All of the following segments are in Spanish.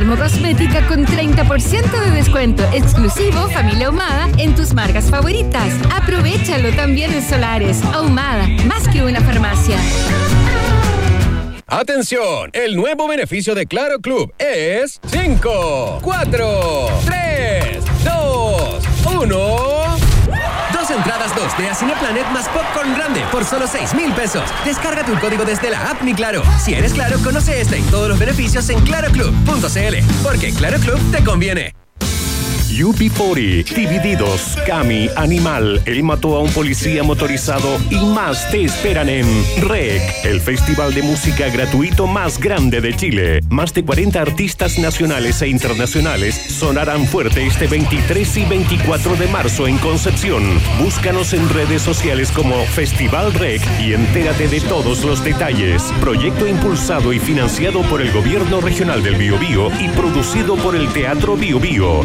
dermocosmética con 30% de descuento exclusivo Familia Ahumada en tus marcas favoritas. Aprovechalo también en Solares. Ahumada, más que una farmacia. Atención, el nuevo beneficio de Claro Club es 5, 4, 3, 2, 1. Entradas 2D a Cineplanet más Popcorn Grande por solo 6 mil pesos. Descarga tu código desde la app Mi Claro. Si eres Claro, conoce este y todos los beneficios en claroclub.cl. Porque Claro Club te conviene. UP40, Divididos, Cami, Animal, Él mató a un policía motorizado y más te esperan en REC, el festival de música gratuito más grande de Chile. Más de 40 artistas nacionales e internacionales sonarán fuerte este 23 y 24 de marzo en Concepción. Búscanos en redes sociales como Festival REC y entérate de todos los detalles. Proyecto impulsado y financiado por el Gobierno Regional del Biobío y producido por el Teatro Biobío.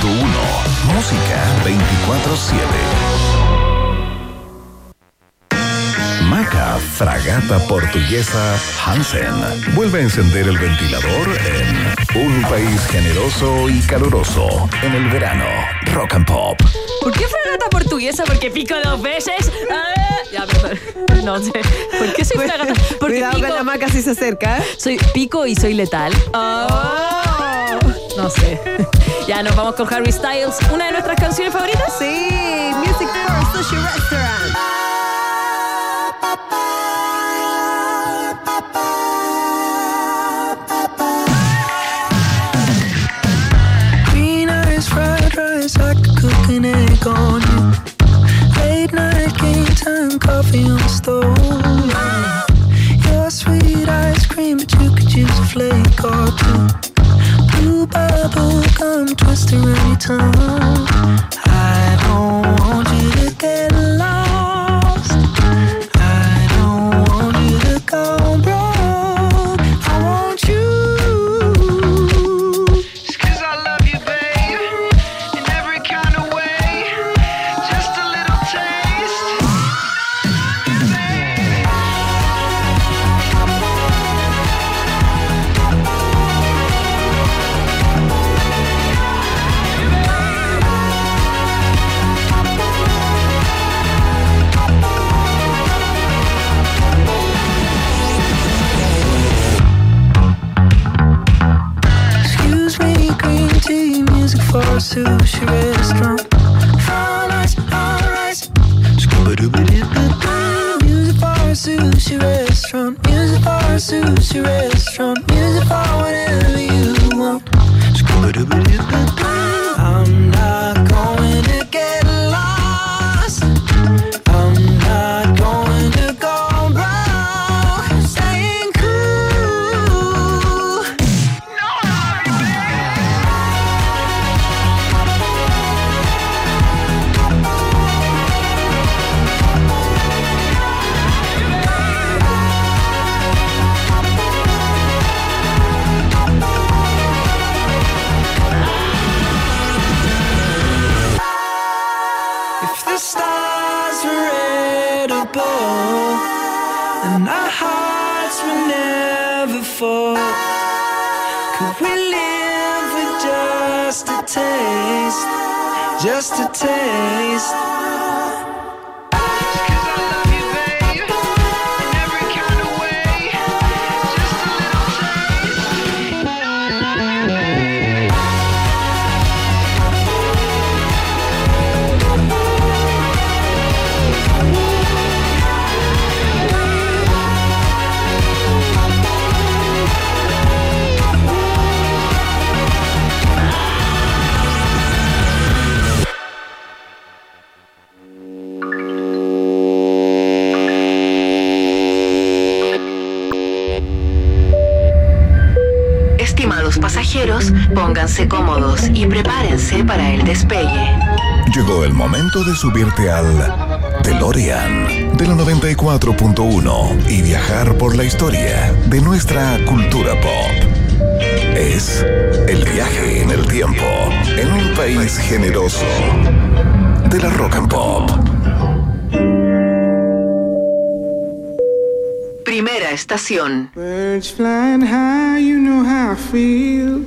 música 24/7. Maca Fragata Portuguesa Hansen vuelve a encender el ventilador en un país generoso y caluroso en el verano. Rock and Pop. ¿Por qué fragata portuguesa? Porque pico dos veces. Ah, ya, perdón. No sé. ¿Por qué soy fragata? Porque Cuidado pico, con la maca si se acerca. soy pico y soy letal. Ah, No sé. Ya nos vamos con Harry Styles, una de nuestras canciones favoritas. Sí, Music for Sushi Restaurant. Green eyes, fried rice, I could cook an egg on you. Late night game time, coffee on the stove. Your sweet ice cream, but you could use a flake or two. Bubble gum twist around your tongue. Momento de subirte al DeLorean de la 94.1 y viajar por la historia de nuestra cultura pop. Es el viaje en el tiempo en un país generoso de la rock and pop. Primera estación. Birds flying high, you know how I feel.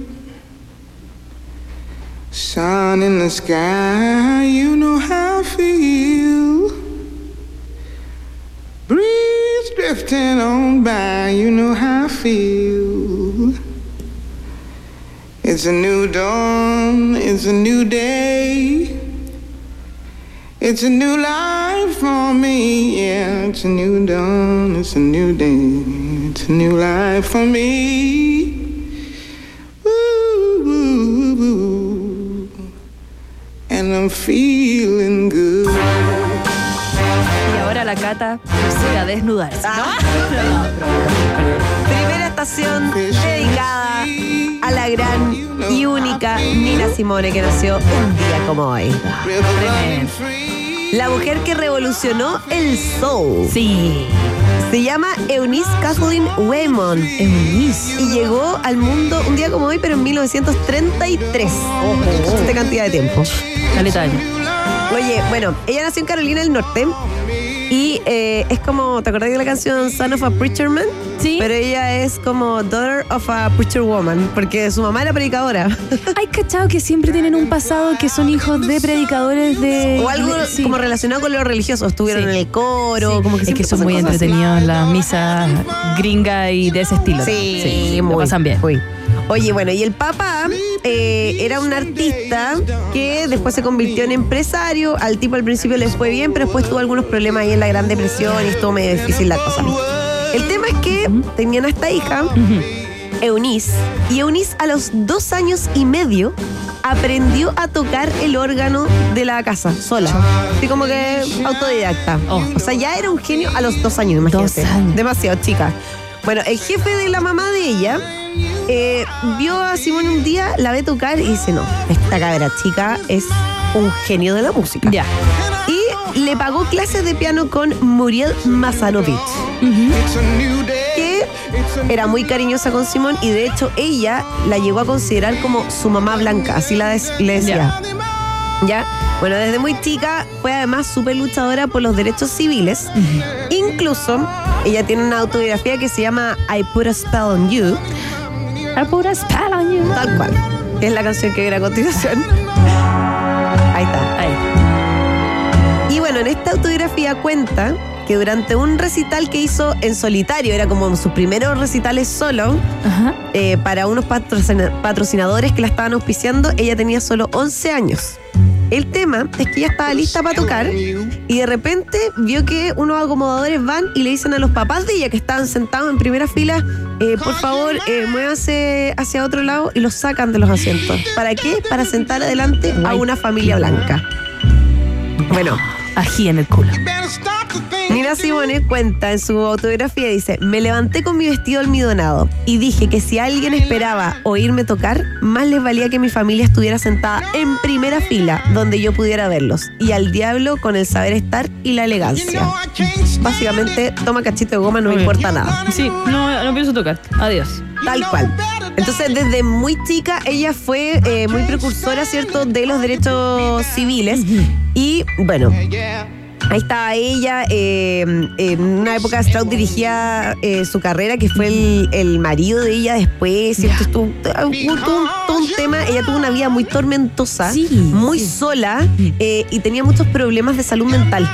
Sun in the sky, you know how I feel. Breeze drifting on by, you know how I feel. It's a new dawn, it's a new day. It's a new life for me, yeah. It's a new dawn, it's a new day. It's a new life for me. I'm feeling good. Y ahora la cata procede a desnudarse. Primera estación dedicada a la gran y única Nina Simone que nació un día como hoy. La mujer que revolucionó el soul. Sí. Se llama Eunice Kathleen Waymon. Eunice. Y llegó al mundo un día como hoy, pero en 1933. Esta cantidad de tiempo. Caleta de años. Oye, bueno, ella nació en Carolina del Norte. Y eh, es como, ¿te acordás de la canción Son of a Preacher Man? Sí. Pero ella es como Daughter of a Preacher Woman, porque su mamá era predicadora. Hay cachado que siempre tienen un pasado que son hijos de predicadores de. o algo sí. como relacionado con lo religioso. Estuvieron Sí. en el coro, como que es que son muy entretenidos las misas gringas y de ese estilo. Sí, lo pasan bien. muy. Oye, bueno, y el papá eh, era un artista que después se convirtió en empresario. Al tipo al principio le fue bien, pero después tuvo algunos problemas ahí en la Gran Depresión y estuvo medio difícil la cosa. El tema es que tenían a esta hija, Eunice, y Eunice a los dos años y medio aprendió a tocar el órgano de la casa sola. Así como que autodidacta. Oh. O sea, ya era un genio a los dos años, imagínate. Dos años. Demasiado chica. Bueno, el jefe de la mamá de ella eh, vio a Simón un día, la ve tocar y dice, no, esta cabra chica es un genio de la música. Ya. Y le pagó clases de piano con Muriel Mazanovich, que era muy cariñosa con Simón y de hecho ella la llegó a considerar como su mamá blanca, así la le decía. ¿Ya? Bueno, desde muy chica fue además súper luchadora por los derechos civiles. Incluso ella tiene una autobiografía que se llama I Put a Spell on You, I put a spell on you. tal cual, que es la canción que viene a continuación. Ahí está. Ahí. Y bueno, en esta autobiografía cuenta que durante un recital que hizo en solitario, era como sus primeros recitales solo, eh, para unos patrocina- patrocinadores que la estaban auspiciando, ella tenía solo 11 años. El tema es que ella estaba lista para tocar y de repente vio que unos acomodadores van y le dicen a los papás de ella que estaban sentados en primera fila, eh, por favor, eh, muévanse hacia otro lado y los sacan de los asientos. ¿Para qué? Para sentar adelante a una familia blanca. Bueno, Ají en el culo. Better stop the thing. Nina Simone cuenta en su autobiografía, dice, me levanté con mi vestido almidonado y dije que si alguien esperaba oírme tocar, más les valía que mi familia estuviera sentada en primera fila, donde yo pudiera verlos, y al diablo con el saber estar y la elegancia. Básicamente, toma cachito de goma, no me importa nada. Sí, no, no pienso tocar. Adiós. Tal cual. Entonces, desde muy chica, ella fue eh, muy precursora, ¿cierto?, de los derechos civiles. Y bueno. Ahí estaba ella, eh, en una época Strauss dirigía eh, su carrera, que fue el, el marido de ella después, ¿cierto? Estuvo- hubo todo, un- tema, ella tuvo una vida muy tormentosa, Sí, muy sí. sola eh, y tenía muchos problemas de salud mental,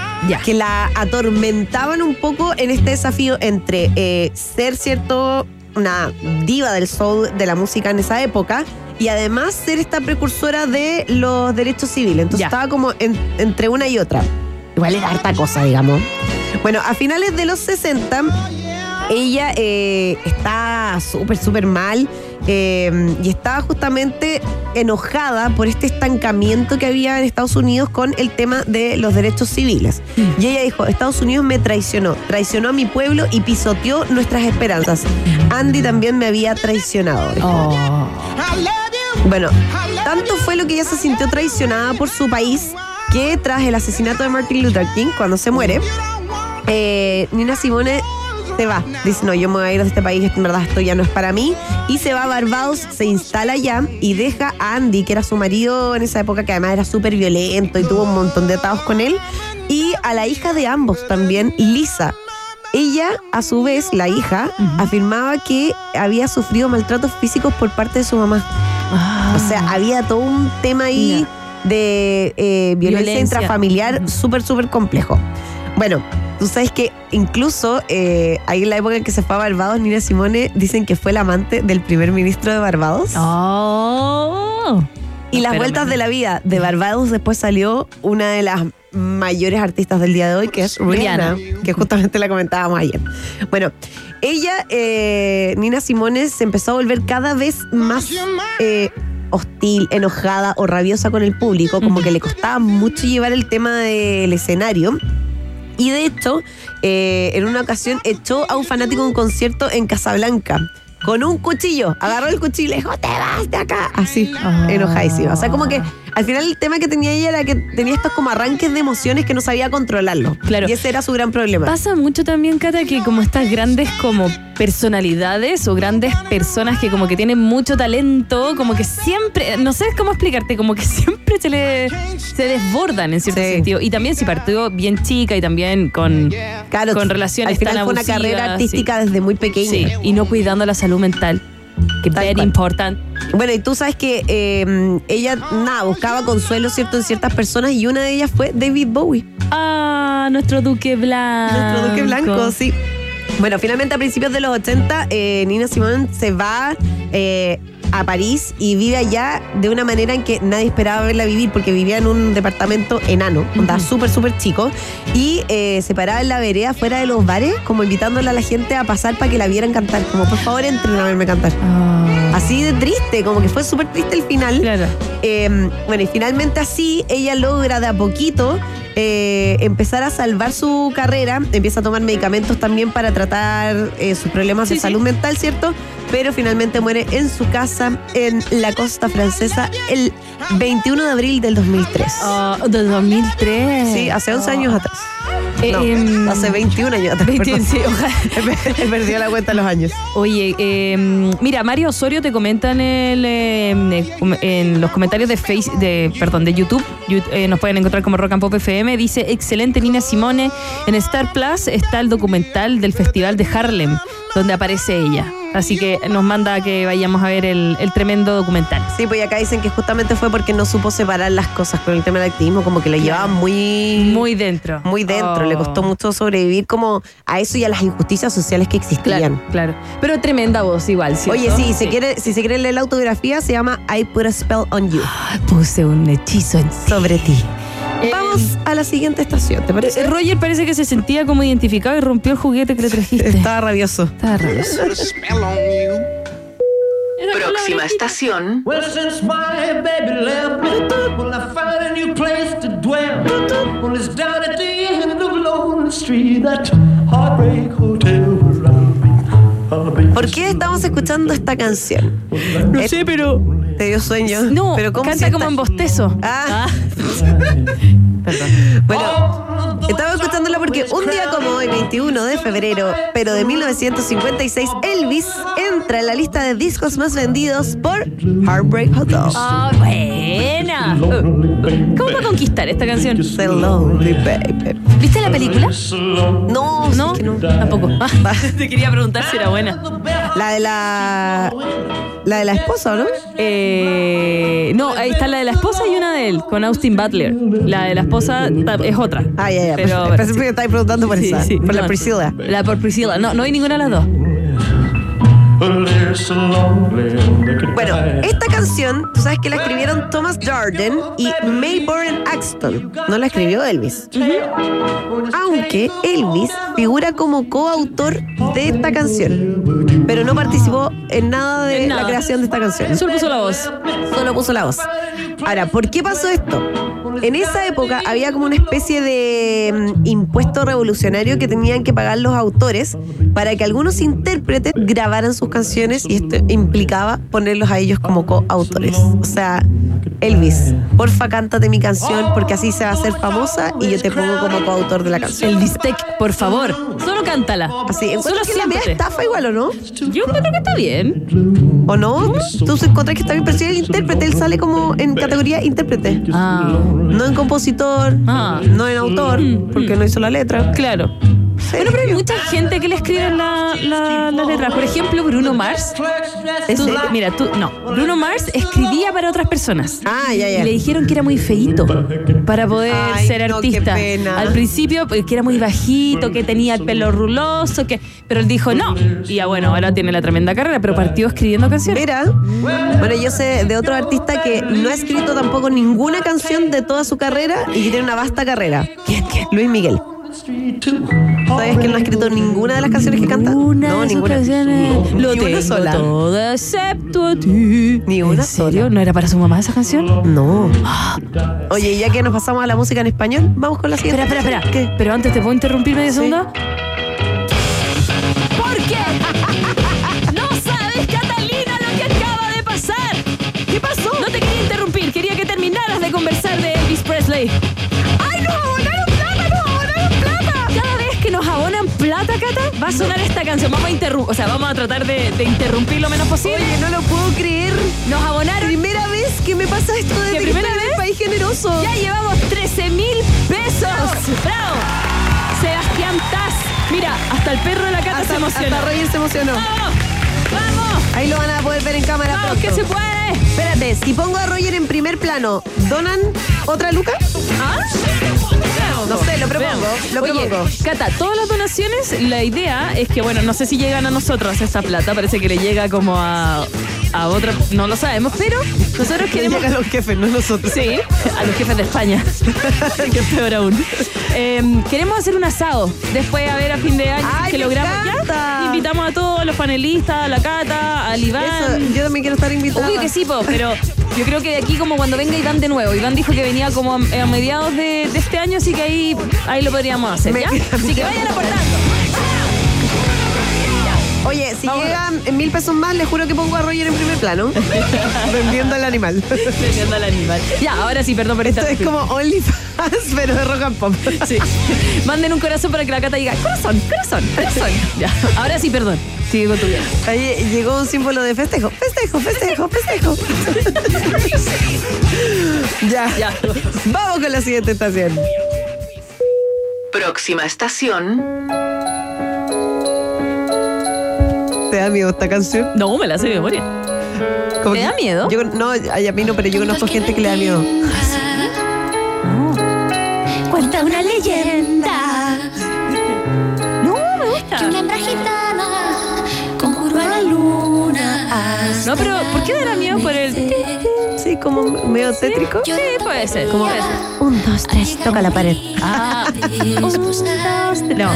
que la atormentaban un poco en este desafío entre ser, ¿cierto?, una diva del soul, de la música en esa época, y además ser esta precursora de los derechos civiles. Entonces Ya. estaba como en- entre una y otra. Igual era harta cosa, digamos. Bueno, a finales de los 60, ella eh, está súper, súper mal eh, y estaba justamente enojada por este estancamiento que había en Estados Unidos con el tema de los derechos civiles. Y ella dijo, Estados Unidos me traicionó, traicionó a mi pueblo y pisoteó nuestras esperanzas. Andy también me había traicionado. Oh. Bueno, tanto fue lo que ella se sintió traicionada por su país que tras el asesinato de Martin Luther King, cuando se muere, eh, Nina Simone se va. Dice, no, yo me voy a ir de este país, en verdad esto ya no es para mí. Y se va a Barbados, se instala allá y deja a Andy, que era su marido en esa época, que además era súper violento y tuvo un montón de atados con él. Y a la hija de ambos también, Lisa. Ella, a su vez, la hija, afirmaba que había sufrido maltratos físicos por parte de su mamá. Ah. O sea, había todo un tema ahí de eh, violencia, Violencia. intrafamiliar súper, súper complejo. Bueno, tú sabes que incluso eh, ahí en la época en que se fue a Barbados, Nina Simone dicen que fue la amante del primer ministro de Barbados. Oh. y las Espérame. vueltas de la vida de Barbados después salió una de las mayores artistas del día de hoy, que es Rihanna, que justamente la comentábamos ayer. Bueno, ella, eh, Nina Simone, se empezó a volver cada vez más eh, hostil, enojada o rabiosa con el público, como que le costaba mucho llevar el tema del escenario. Y de hecho, eh, en una ocasión echó a un fanático un concierto en Casablanca. Con un cuchillo, agarró el cuchillo y le dijo, te vas de acá. Así, Ah. enojadísima. O sea, como que al final el tema que tenía ella era que tenía estos como arranques de emociones que no sabía controlarlo. Claro. Y ese era su gran problema. Pasa mucho también, Cata, que como estas grandes como personalidades o grandes personas que como que tienen mucho talento, como que siempre, no sé cómo explicarte, como que siempre se le se desbordan en cierto Sí. sentido. Y también si partió bien chica y también con, Claro, con relaciones al final tan fue una carrera artística sí. desde muy pequeña. Sí, y no cuidando la salud mental, que es Tal very cual. important. Bueno, y tú sabes que eh, ella, nada, buscaba consuelo, ¿cierto?, en ciertas personas y una de ellas fue David Bowie. Ah, nuestro Duque Blanco. Nuestro Duque Blanco, sí. Bueno, finalmente a principios de los 80, eh, Nina Simone se va eh, a París y vive allá de una manera en que nadie esperaba verla vivir porque vivía en un departamento enano, onda súper, súper chico, y eh, se paraba en la vereda fuera de los bares, como invitándole a la gente a pasar para que la vieran cantar, como por favor entren a verme cantar. Ah, Así de triste, como que fue súper triste el final. claro. Eh, bueno, y finalmente así ella logra de a poquito eh, empezar a salvar su carrera, empieza a tomar medicamentos también para tratar eh, sus problemas Sí, de sí. salud mental, ¿cierto? Pero finalmente muere en su casa en la costa francesa el 21 de abril del 2003. Ah, de 2003. Sí, hace 11 años atrás. Eh, No, em, hace 21 años atrás. 20, perdón. sí, ojalá. He perdido la cuenta de los años. Oye, eh, mira, Mario Osorio te comenta en, el, eh, en los comentarios de face, de, perdón, de YouTube, nos pueden encontrar como Rock and Pop FM, dice, excelente Nina Simone, en Star Plus está el documental del Festival de Harlem, donde aparece ella. Así que nos manda a que vayamos a ver el, el tremendo documental. Sí, pues acá dicen que justamente fue porque no supo separar las cosas con el tema del activismo, como que lo llevaba muy... Muy dentro. muy dentro, le Oh. costó mucho sobrevivir como a eso y a las injusticias sociales que existían. Claro, claro. Pero tremenda voz igual, ¿cierto? Oye, sí, Si, quiere, si se quiere leer la autografía, se llama I Put a Spell on You, Puse un hechizo en sobre ti. Vamos a la siguiente estación, ¿te parece? Eh, Roger parece que se sentía como identificado y rompió el juguete que le trajiste. Estaba rabioso. Estaba rabioso. Próxima estación. Well, since my baby left me, well, I found a new place to dwell. Well, it's down at the end of Lonely Street, that heartbreak hotel ¿Por qué estamos escuchando esta canción? No sé, pero. ¿Te dio sueño? No, pero ¿cómo canta si como en bostezo. Ah. Bueno, estaba escuchándola porque un día como hoy, 21 de febrero, pero de 1956, Elvis entra en la lista de discos más vendidos por Heartbreak Hotel. Ah, buena. ¿Cómo va a conquistar esta canción? The Lonely Baby. ¿Viste la película? No, No, sí que no. tampoco. Ah, te quería preguntar si era buena. La de la. La de la esposa, ¿o ¿no? Eh, no, ahí está la de la esposa y una de él, con Austin Butler. La de la esposa es otra. Ah, ya, ya. Pero- Pensé que estabas preguntando por Sí, esa. sí, por la. Priscilla. La por Priscilla. No, no hay ninguna de las dos. Bueno, esta canción, tú sabes que la escribieron Thomas Jordan y Mayborn Axton. No la escribió Elvis. Aunque Elvis figura como coautor de esta canción, pero no participó en nada de En nada. la creación de esta canción. Solo puso la voz. Solo puso la voz. Ahora, ¿por qué pasó esto? En esa época había como una especie de mm, impuesto revolucionario que tenían que pagar los autores para que algunos intérpretes grabaran sus canciones y esto implicaba ponerlos a ellos como coautores. O sea, Elvis, porfa cántate mi canción porque así se va a hacer famosa y yo te pongo como coautor de la canción. El bistec, por favor. Solo cántala. Así, Solo que la media estafa igual, ¿o no? Yo creo que está bien. ¿O no? Tú encuentras que está bien, pero si el intérprete, él sale como en categoría intérprete. Ah, No en compositor, Ah. no en autor, porque no hizo la letra. claro. Bueno, pero hay mucha gente que le escribe la, la, la letra. Por ejemplo, Bruno Mars. Tú- mira, tú, no. Bruno Mars escribía para otras personas. Ah, ya, Y ya. le dijeron que era muy feíto para poder Ay, ser no, qué artista. pena. Al principio, pues, que era muy bajito, que tenía el pelo ruloso, que. Pero él dijo no. Y ya bueno, ahora tiene la tremenda carrera, pero partió escribiendo canciones. Mira, bueno, yo sé de otro artista que no ha escrito tampoco ninguna canción de toda su carrera y que tiene una vasta carrera. ¿Quién, quién? Luis Miguel. ¿Sabes que él no ha escrito ninguna de las canciones que canta? Una no, de sus ninguna. canciones. Lo Ni una tengo sola. todo excepto a ti. Ni una ¿En serio? sola. ¿No era para su mamá esa canción? No. Oye, y ya que nos pasamos a la música en español, vamos con la siguiente. Espera, espera, espera. ¿Qué? Pero antes te puedo interrumpir medio Sí. segundo. ¿Por qué? No sabes, Catalina, lo que acaba de pasar. ¿Qué pasó? No te quería interrumpir, quería que terminaras de conversar de Elvis Presley. Cata, va a sonar esta canción. Vamos a interrumpir, o sea, vamos a tratar de, de interrumpir lo menos posible. Oye, no lo puedo creer. Nos abonaron. Primera vez que me pasa esto desde ¿De que primera en vez? el país generoso. Ya llevamos 13 mil pesos. ¡Bravo! Sebastián Taz. Mira, hasta el perro de la Cata se Hasta, emocionó. hasta Roger se emocionó. ¡Vamos! Ahí lo van a poder ver en cámara ¡Vamos, pronto. que se puede! Espérate, si pongo a Roger en primer plano, ¿donan otra luca? ¿Ah? No sé, lo propongo, lo Oye, propongo. Cata, todas las donaciones, la idea es que, bueno, no sé si llegan a nosotros esa plata, parece que le llega como a, a otra, no lo sabemos, pero nosotros queremos... Llegan los jefes, no nosotros. Sí, a los jefes de España. que es peor aún. Eh, queremos hacer un asado después a ver a fin de año si ¡Ay, es que logramos. encanta! Ya, invitamos a todos los panelistas, a la Cata, al Iván. Eso, yo también quiero estar invitada. Obvio que sí, po, pero yo creo que de aquí como cuando venga Iván de nuevo. Iván dijo que venía como a, mediados de, de este año, así que ahí, ahí lo podríamos hacer, ¿ya? Así que vayan aportando. Oye, si Vamos. llegan mil pesos más, les juro que pongo a Roger en primer plano. vendiendo al animal. Defendiendo al animal. Ya, ahora sí, perdón por esta. Esto es como OnlyFans, pero de rock and pop. Sí. Manden un corazón para que la Cata diga, corazón, corazón, corazón. Ya, ahora sí, perdón. Sigue con tu vida. Ahí llegó un símbolo de festejo. Festejo, festejo, festejo. ya. Ya. Vamos con la siguiente estación. Próxima estación, da miedo esta canción? No, me la sé de memoria. Como ¿Te que- da miedo? Yo, no, ay, a mí no, pero yo conozco gente que le da miedo. Cuenta una leyenda No, me gusta. que una hembra gitana conjuró a la luna. No, pero ¿por qué dará miedo por el... Como medio tétrico. Sí, puede ser. Como. Un, dos, tres, toca la pared. Ah, un, dos, tres. No,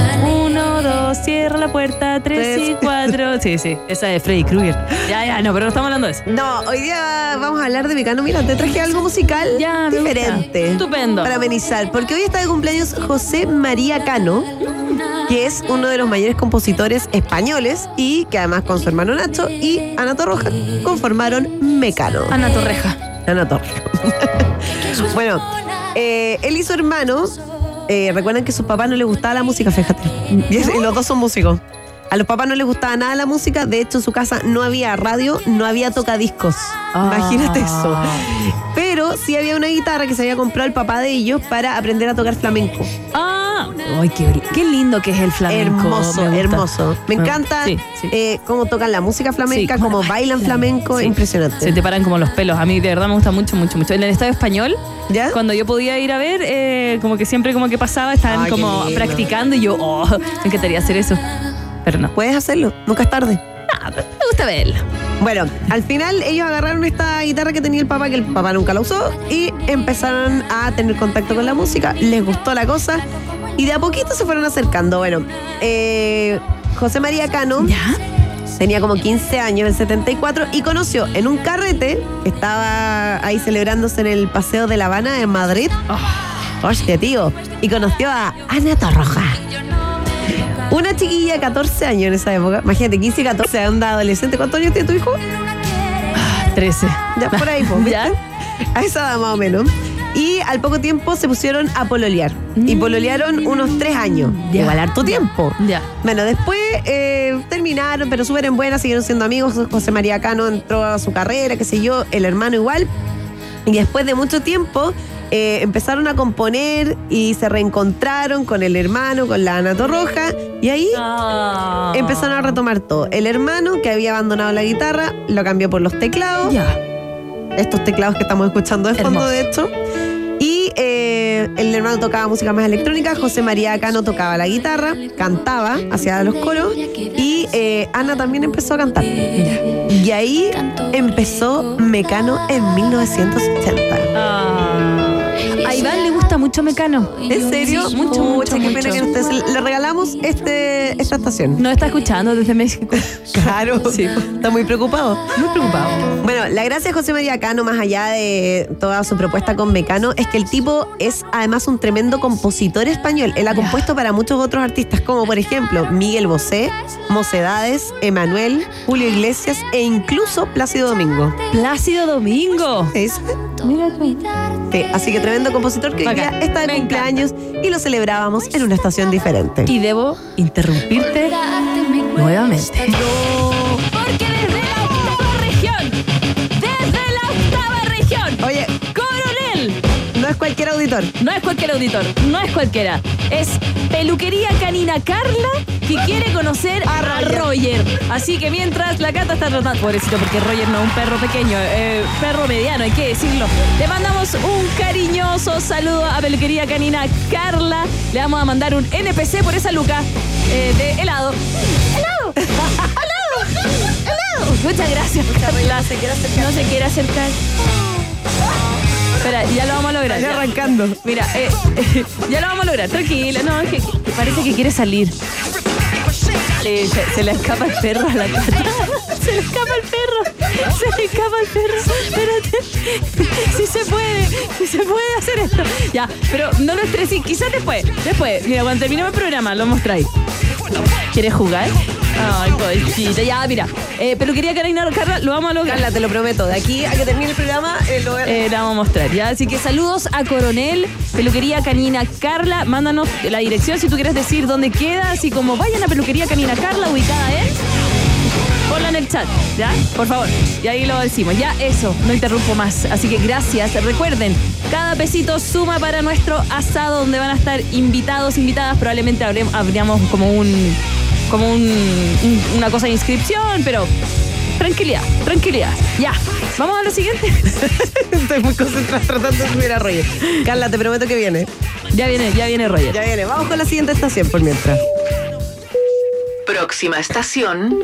uno, dos, cierra la puerta, tres, y cuatro. Sí, sí, esa de Freddy Krueger. Ya, ya, no, pero no estamos hablando de eso. No, hoy día vamos a hablar de Mecano. Mira, te traje algo musical Ya, me gusta. diferente. Estupendo. Para amenizar. Porque hoy está de cumpleaños José María Cano, que es uno de los mayores compositores españoles y que además con su hermano Nacho y Ana Torroja conformaron Mecano. Ana Torreja. Ana bueno, eh, él y su hermano, eh, recuerdan que a sus papás no les gustaba la música, fíjate. Y, es- y los dos son músicos. A los papás no les gustaba nada la música, de hecho en su casa no había radio, no había tocadiscos. Ah. Imagínate eso. Pero sí había una guitarra que se había comprado el papá de ellos para aprender a tocar flamenco. Ah, ay, qué, lindo que es el flamenco. hermoso, me hermoso. Me Ah, encanta Sí, sí. eh, cómo tocan la música flamenca, Sí, cómo bailan flamenco, impresionante. Se te paran como los pelos. A mí de verdad me gusta mucho, mucho, mucho. En el Estadio Español, ¿Ya? cuando yo podía ir a ver, eh, como que siempre como que pasaba, estaban Ay, como practicando y yo, oh, me encantaría hacer eso. Pero no. Puedes hacerlo, nunca es tarde. Pero Me gusta verla. Bueno, al final ellos agarraron esta guitarra que tenía el papá, que el papá nunca la usó, y empezaron a tener contacto con la música. Les gustó la cosa y de a poquito se fueron acercando. Bueno, eh, José María Cano tenía como 15 años, en el 74, y conoció en un carrete que estaba ahí celebrándose en el Paseo de La Habana en Madrid. Hostia, tío. Y conoció a Ana Torroja. Una chiquilla, 14 años en esa época. Imagínate, 15 y 14, onda adolescente. ¿Cuántos años tiene tu hijo? 13. Ya, por ahí, pues. ¿Ya? A esa edad más o menos. Y al poco tiempo se pusieron a pololear. Y pololearon unos tres años. Ya. Igual harto tiempo. Ya. Bueno, después eh, terminaron, pero súper en buena, siguieron siendo amigos. José María Cano entró a su carrera, qué sé yo, el hermano igual. Y después de mucho tiempo eh, empezaron a componer y se reencontraron con el hermano, con la Ana Torroja. Y ahí Ah. empezaron a retomar todo. El hermano, que había abandonado la guitarra, lo cambió por los teclados. Ya. Estos teclados que estamos escuchando de fondo, Hermoso. de hecho. Y eh, el hermano tocaba música más electrónica, José María Cano tocaba la guitarra, cantaba, hacía los coros, y eh, Ana también empezó a cantar. Y ahí empezó Mecano en 1980. Ah. Mucho Mecano. ¿En serio? Mucho, mucho, qué pena que no estés. Le regalamos este, esta estación. Nos está escuchando desde México. Claro, Sí. está muy preocupado. Muy preocupado. Bueno, la gracia de José María Cano, más allá de toda su propuesta con Mecano, es que el tipo es además un tremendo compositor español. Él ha compuesto para muchos otros artistas, como por ejemplo Miguel Bosé, Mocedades, Emanuel, Julio Iglesias e incluso Plácido Domingo. Plácido Domingo. ¿Es? Mira tú. Sí, así que tremendo compositor que hoy día está de Me cumpleaños y lo celebrábamos en una estación diferente. Y debo interrumpirte nuevamente. Porque desde la octava región, desde la octava región, Oye, Coronel, no es cualquier auditor. no es cualquier auditor, no es cualquiera, es Peluquería Canina Carla que quiere conocer a Roger. Así que mientras la cata está tratando, pobrecito, porque Roger no es un perro pequeño, eh, perro mediano, hay que decirlo. Le mandamos un cariñoso saludo a Peluquería Canina Carla. Le vamos a mandar un NPC por esa luca eh, de helado. ¡Helado! ¡Helado! ¡Helado! Muchas gracias, Carla. No se quiere acercar. Espera, ya lo vamos a lograr. Está ya. arrancando. Mira, eh, ya lo vamos a lograr, tranquila. No, es que parece que quiere salir. Le- se, se le escapa el perro a la cata. Se le escapa el perro. Se le escapa el perro. Espérate. Si se puede. Si se puede hacer esto. Ya, pero no lo estreses. Quizás después. Después. Mira, cuando terminemos el programa, lo mostráis. ¿Quieres jugar? Ay, cochita. Ya, mira. Eh, peluquería Karina Carla, lo vamos a lograr. Carla, te lo prometo. De aquí a que termine el programa, eh, lo Eh, la vamos a mostrar, ¿ya? Así que saludos a Coronel, Peluquería Canina Carla. Mándanos la dirección si tú quieres decir dónde queda. Así como vayan a Peluquería Canina Carla, ubicada en. Ponla en el chat, ¿ya? Por favor. Y ahí lo decimos. Ya, eso, no interrumpo más. Así que gracias. Recuerden, cada pesito suma para nuestro asado donde van a estar invitados, invitadas. Probablemente habríamos como un. Como un, un- una cosa de inscripción, pero. Tranquilidad, tranquilidad. Ya. Vamos a lo siguiente. Estoy muy concentrada tratando de subir a Roger. Carla, te prometo que viene. Ya viene, ya viene Roger. Ya viene. Vamos con la siguiente estación por mientras. Próxima estación.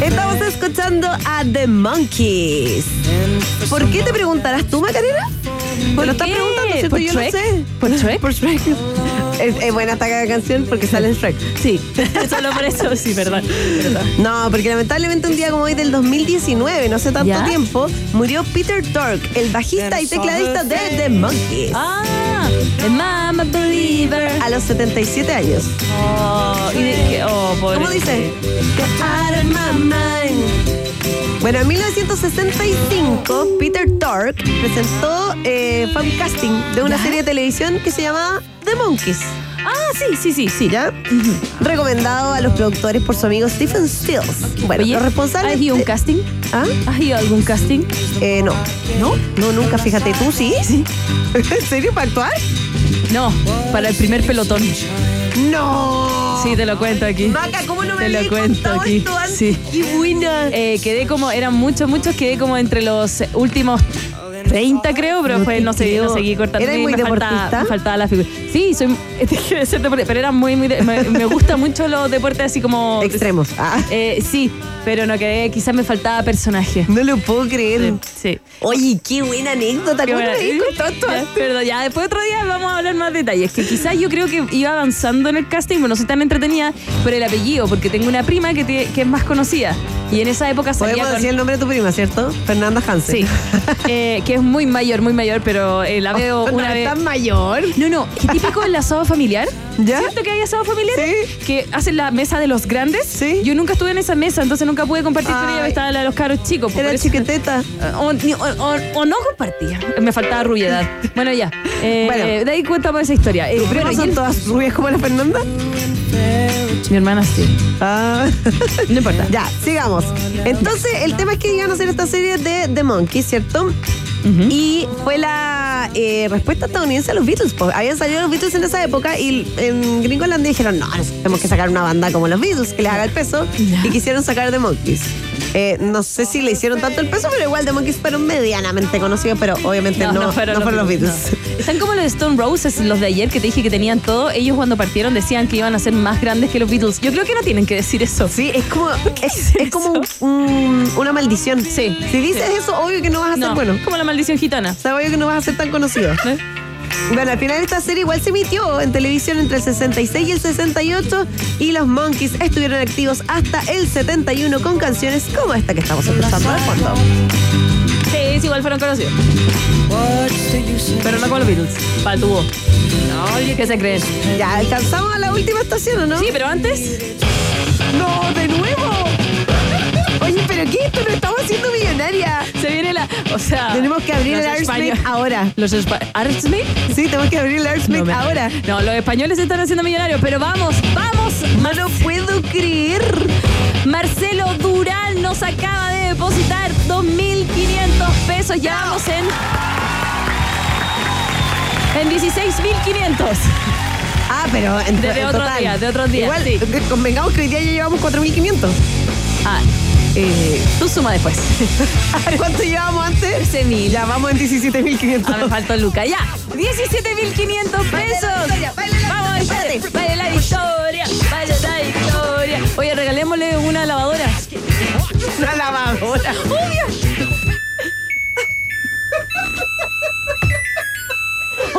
Estamos escuchando a The Monkeys. ¿Por qué te preguntarás tú, Macarena? ¿Me lo estás qué? preguntando, ¿cierto? ¿Por Yo Shrek? no sé. ¿Por Shrek? Por Shrek. Es, es buena esta canción porque sale en Shrek. Sí, solo por eso, sí, verdad. No, porque lamentablemente un día como hoy del 2019, no hace tanto ¿Ya? tiempo, murió Peter Tork, el bajista y tecladista de The Monkeys. Ah, el Mama Believer. A los 77 años. Oh, y de, oh, pobre. ¿Cómo dice? Get out of my mind. Bueno, en 1965, Peter Tork presentó, eh, un casting de una ¿Ya? serie de televisión que se llamaba The Monkeys. Ah, sí, sí, sí, sí. ¿Ya? Recomendado a los productores por su amigo Stephen Stills. Bueno, Oye, los responsables. ¿has ido un casting? ¿Ah? ¿Has ido a algún casting? Eh, no. ¿No? No, nunca, fíjate, ¿tú sí? Sí. ¿En serio para actuar? No, para el primer pelotón. ¡No! Sí, te lo cuento aquí. Maca, ¿cómo no me Te lo cuento aquí. esto antes? Sí. ¡Qué buena! Eh, quedé como, eran muchos, muchos, quedé como entre los últimos 30 creo, pero No te no, seguí, no seguí cortando. ¿Eres muy me faltaba, me faltaba la figura. Sí, soy, dejé de ser deportista, pero era muy, muy de- me, me gusta mucho los deportes así como... Extremos. Ah, Eh, sí, pero no quedé, quizás me faltaba personaje. no lo puedo creer. Sí. Oye, qué buena anécdota. ¿Cómo contado esto Ya, después otro día vamos a hablar más detalles. Que quizás yo creo que iba avanzando en el casting, pero no soy tan entretenida por el apellido, porque tengo una prima que, te- que es más conocida. Y en esa época salía Podemos con... decir el nombre de tu prima, ¿cierto? Fernanda Hansen. Sí, Eh, que es muy mayor, muy mayor, pero eh, la veo una vez. tan mayor. No, no, es típico el asado familiar. ¿Ya? ¿Cierto que hay asado familiar? Sí. Que hacen la mesa de los grandes. Sí. Yo nunca estuve en esa mesa, entonces nunca pude compartir con ella, estaba la de los caros chicos. pues, Era chiquiteta. o, ni- o- o- o no compartía. Me faltaba rubiedad. Bueno, ya. Eh, Bueno. de ahí cuéntame esa historia. Eh, ¿Tus bueno, son el- todas rubias como la Fernanda? Mi hermana sí. Ah. No importa. Ya, sigamos. Entonces, el tema es que iban a hacer esta serie de The Monkey, ¿cierto? Y fue la eh, respuesta estadounidense a los Beatles. po. Habían salido los Beatles en esa época y en Gringolandia dijeron, no, tenemos que sacar una banda como los Beatles, que les haga el peso. Y quisieron sacar The Monkeys. Eh, no sé si le hicieron tanto el peso, pero igual The Monkeys fueron medianamente conocidos, pero obviamente no, no fueron, los Beatles. no. Están como los Stone Roses, los de ayer que te dije que tenían todo. Ellos cuando partieron decían que iban a ser más grandes que los Beatles. Yo creo que no tienen que decir eso. Sí, es como, es, como un- un- una maldición. Sí. Si dices eso, obvio que no vas a ser No, bueno. como la maldición gitana. O sea, obvio que no vas a ser tan conocido. ¿Eh? Bueno, al final esta serie igual se emitió en televisión entre el 66 y el 68 y los Monkeys estuvieron activos hasta el 71 con canciones como esta que estamos escuchando de fondo. Sí, sí, igual fueron conocidos. Pero no como los Beatles. Para tu voz. No, oye, ¿qué se creen? Ya alcanzamos a la última estación, ¿o no? Sí, pero antes. ¡No, de nuevo! ¿Pero qué? Esto lo estamos haciendo millonaria. Se viene la. O sea. Tenemos que abrir el Artsmith ahora. Los ¿Artsmith? Sí, tenemos que abrir el Artsmith No, ahora. No, los españoles están haciendo millonarios, pero vamos, vamos. No lo puedo creer. Marcelo Durán nos acaba de depositar 2.500 pesos. Ya vamos en. En 16.500. Ah, pero en, De- de otro total. día, de otro día, Igual, sí. eh, convengamos que hoy día ya llevamos 4.500. Ah, eh, tú suma después. ¿Cuánto llevamos antes? 13.000. Ya vamos en 17.500. Ah, me faltó Luca. Ya, 17.500 pesos. Vamos, espérate. Baile la victoria, baile la victoria. Oye, regalémosle una lavadora. Una lavadora.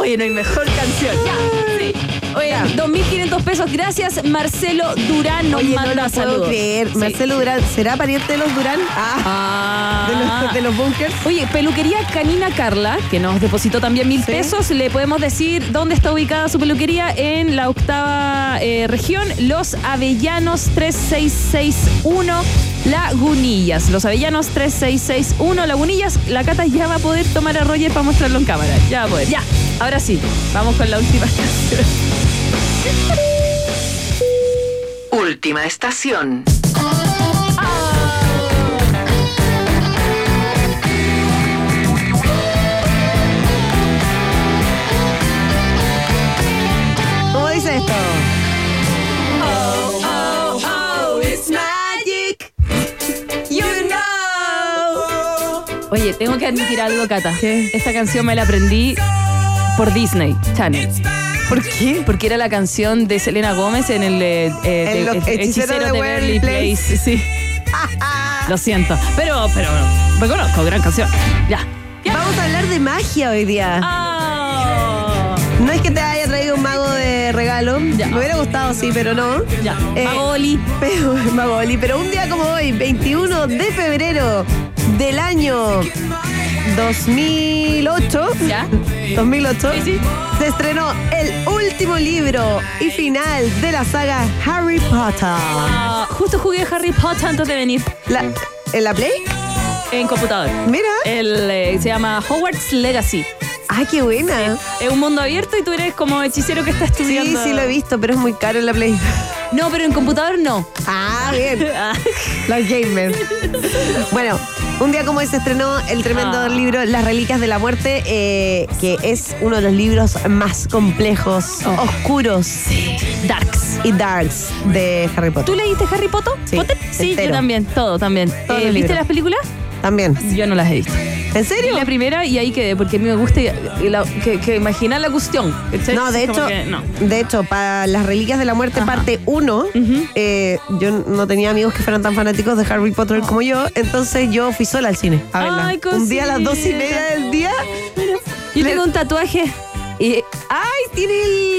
Oye, no hay mejor canción. Ya, sí. Oye, 2.500 pesos. Gracias, Marcelo Durán nos Oye, no manda lo puedo saludos. creer. Sí. Marcelo Durán, ¿será pariente de los Durán? Ah, Ah. de los, de los bunkers. Oye, peluquería Canina Carla, que nos depositó también mil Sí. pesos. Le podemos decir dónde está ubicada su peluquería en la octava eh, región, Los Avellanos 3661 Lagunillas. Los Avellanos 3661 Lagunillas. La Cata ya va a poder tomar a Roger para mostrarlo en cámara. Ya va a poder. Ya, ahora sí. Vamos con la última canción. Última estación. ¿Cómo dice esto? Oye, tengo que admitir algo, Cata. Esta canción me la aprendí por Disney Channel. ¿Por qué? Porque era la canción de Selena Gómez en el, eh, eh, de- el Hechiceros de Waverly Place. Sí. Lo siento. Pero, pero, reconozco, gran canción. Ya. Ya. Vamos a hablar de magia hoy día. Ah. No es que te haya traído un mago de regalo. Ya. Me hubiera gustado, sí, pero no. Ya. Eh, Mago Oli. Pero, Mago Oli, pero un día como hoy, 21 de febrero del año 2008. ¿Ya? 2008. Sí, sí. Se estrenó el último libro y final de la saga Harry Potter. Ah, justo jugué Harry Potter antes de venir La- ¿En la Play? en computador. Mira. El, eh, se llama Hogwarts Legacy. Ah, qué buena. Es un mundo abierto y tú eres como hechicero que está Sí, estudiando. sí lo he visto, pero es muy caro en la Play. No, pero en computador no. Ah, bien. Ah. Los gamers. Bueno, un día como hoy se estrenó el tremendo Ah. libro Las Reliquias de la Muerte, eh, que es uno de los libros más complejos, Oh. oscuros Darks. y darks de Harry Potter. ¿Tú leíste Harry Potter? Sí, ¿Potter? Sí, yo también, todo también. Eh, ¿Viste las películas? También. Yo no las he visto. ¿En serio? Vi la primera y ahí quedé, porque a mí me gusta y- y la- que, que imaginar la cuestión. ¿cachai? No, de Como hecho, que no. de hecho, para las Reliquias de la Muerte Ajá. parte 1, eh, yo no tenía amigos que fueran tan fanáticos de Harry Potter como yo, entonces yo fui sola al cine a verla. Ay, un día a las dos y cosita. media del día. Yo tengo un tatuaje. Y, ¡Ay, tiene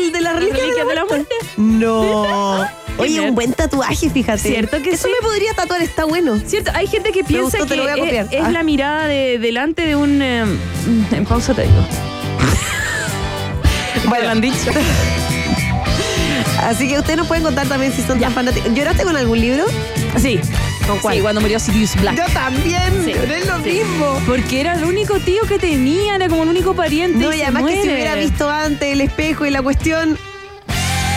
el de las Reliquias, Reliquias de la de la Muerte! No. Oye, un buen tatuaje, fíjate. ¿Cierto que Eso sí? me podría tatuar, está bueno. Cierto, hay gente que piensa gustó, que es, es Ah. la mirada de delante de un... eh, en pausa te digo. Bueno. han dicho. Así que ustedes nos pueden contar también si son tan fanáticos. ¿Lloraste con algún libro? Sí. ¿Con cuál? Sí, cuando murió Sirius Black. Yo también, Sí, lloré lo sí. mismo. Porque era el único tío que tenía, era como el único pariente. No, y y se además que si muere. hubiera visto antes el espejo y la cuestión,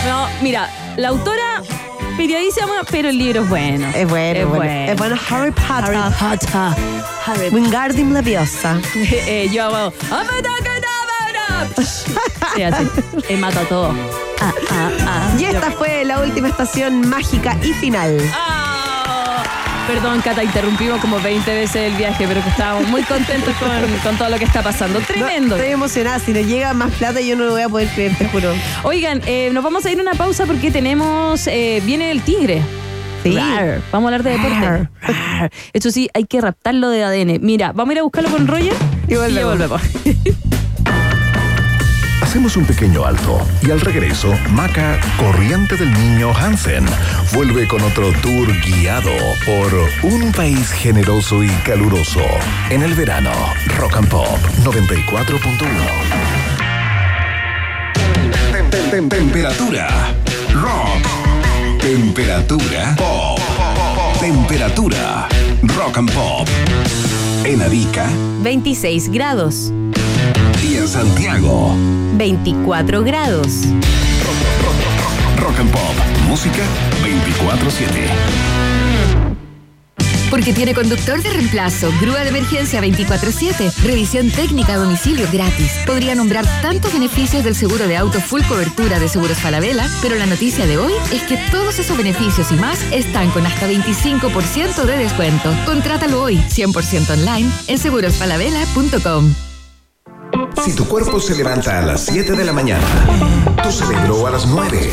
No, mira, la autora periodísima, pero el libro es bueno. es bueno, Es bueno. bueno. Es bueno Harry Potter. Harry Potter. Harry Wingardium Leviosa. eh, yo hago. Sí, así. He matado todo. Ah, ah, ah. Y esta fue la última estación mágica y final. Perdón, Cata, interrumpimos como 20 veces el viaje, pero que estábamos muy contentos con, con todo lo que está pasando. Tremendo. Estoy emocionada. Si nos llega más plata, yo no lo voy a poder creer, te juro. Oigan, eh, nos vamos a ir a una pausa porque tenemos. eh, viene el tigre. Sí. Rar. Vamos a hablar de deporte. Rar. Rar. Eso sí, hay que raptarlo de ADN. Mira, vamos a ir a buscarlo con Roger Y volvemos. ya volvemos. Hacemos un pequeño alto y al regreso, Maca, corriente del niño Hansen, vuelve con otro tour guiado por un país generoso y caluroso. En el verano, Rock and Pop 94.1. Tem- tem- tem- Temperatura. Rock. Temperatura. Pop. Temperatura. Rock and Pop. En Arica 26 grados, y en Santiago. 24 grados. Rock and Pop. Música 24-7. Porque tiene conductor de reemplazo, grúa de emergencia 24-7, revisión técnica a domicilio gratis. Podría nombrar tantos beneficios del seguro de auto full cobertura de Seguros Falabella, pero la noticia de hoy es que todos esos beneficios y más están con hasta 25% de descuento. Contrátalo hoy, 100% online, en segurosfalabella.com. Si tu cuerpo se levanta a las 7 de la mañana, tu cerebro a las 9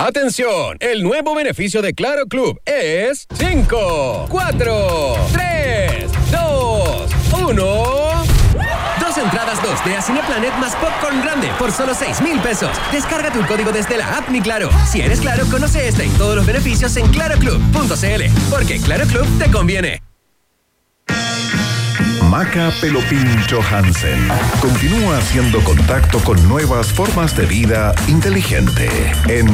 Atención, el nuevo beneficio de Claro Club es 5, 4, 3, 2, 1. Dos entradas 2D a Cineplanet más Popcorn Grande por solo 6 mil pesos. Descarga tu código desde la app Mi Claro. Si eres Claro, conoce este y todos los beneficios en claroclub.cl. Porque Claro Club te conviene. Maca Pelopincho Hansen continúa haciendo contacto con nuevas formas de vida inteligente en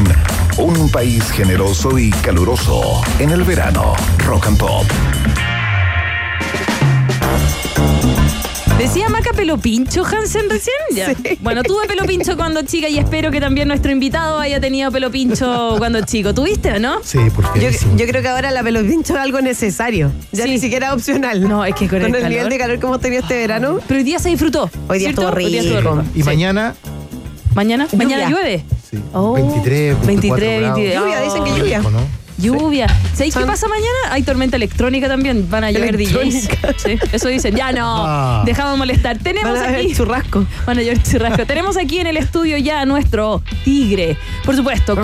un país generoso y caluroso en el verano. Rock and Pop. ¿Decía Maca pelo pincho Hansen recién? Ya. Bueno, tuve pelo pincho cuando chica y espero que también nuestro invitado haya tenido pelo pincho cuando chico. ¿Tuviste o no? Sí, porque Yo, yo creo que ahora la pelo pincho es algo necesario. Ya Sí. ni siquiera opcional. No, es que con el el, calor. nivel de calor que hemos tenido este verano. Pero hoy día se disfrutó. Hoy día ¿cierto? estuvo Hoy día estuvo rico. rico. Y Sí. mañana, ¿Mañana? ¿Mañana Lluvia. llueve? sí, Oh, 23, 24 23, grados. 22. Lluvia, dicen que lluvia. ¿no? Lluvia. ¿Sabéis qué pasa mañana? Hay tormenta electrónica también. Van a llover DJs. Sí, eso dicen. Ya no. Ah. Dejamos de molestar. Tenemos Van a aquí. churrasco. Van a llover churrasco. Tenemos aquí en el estudio ya a nuestro tigre. Por supuesto,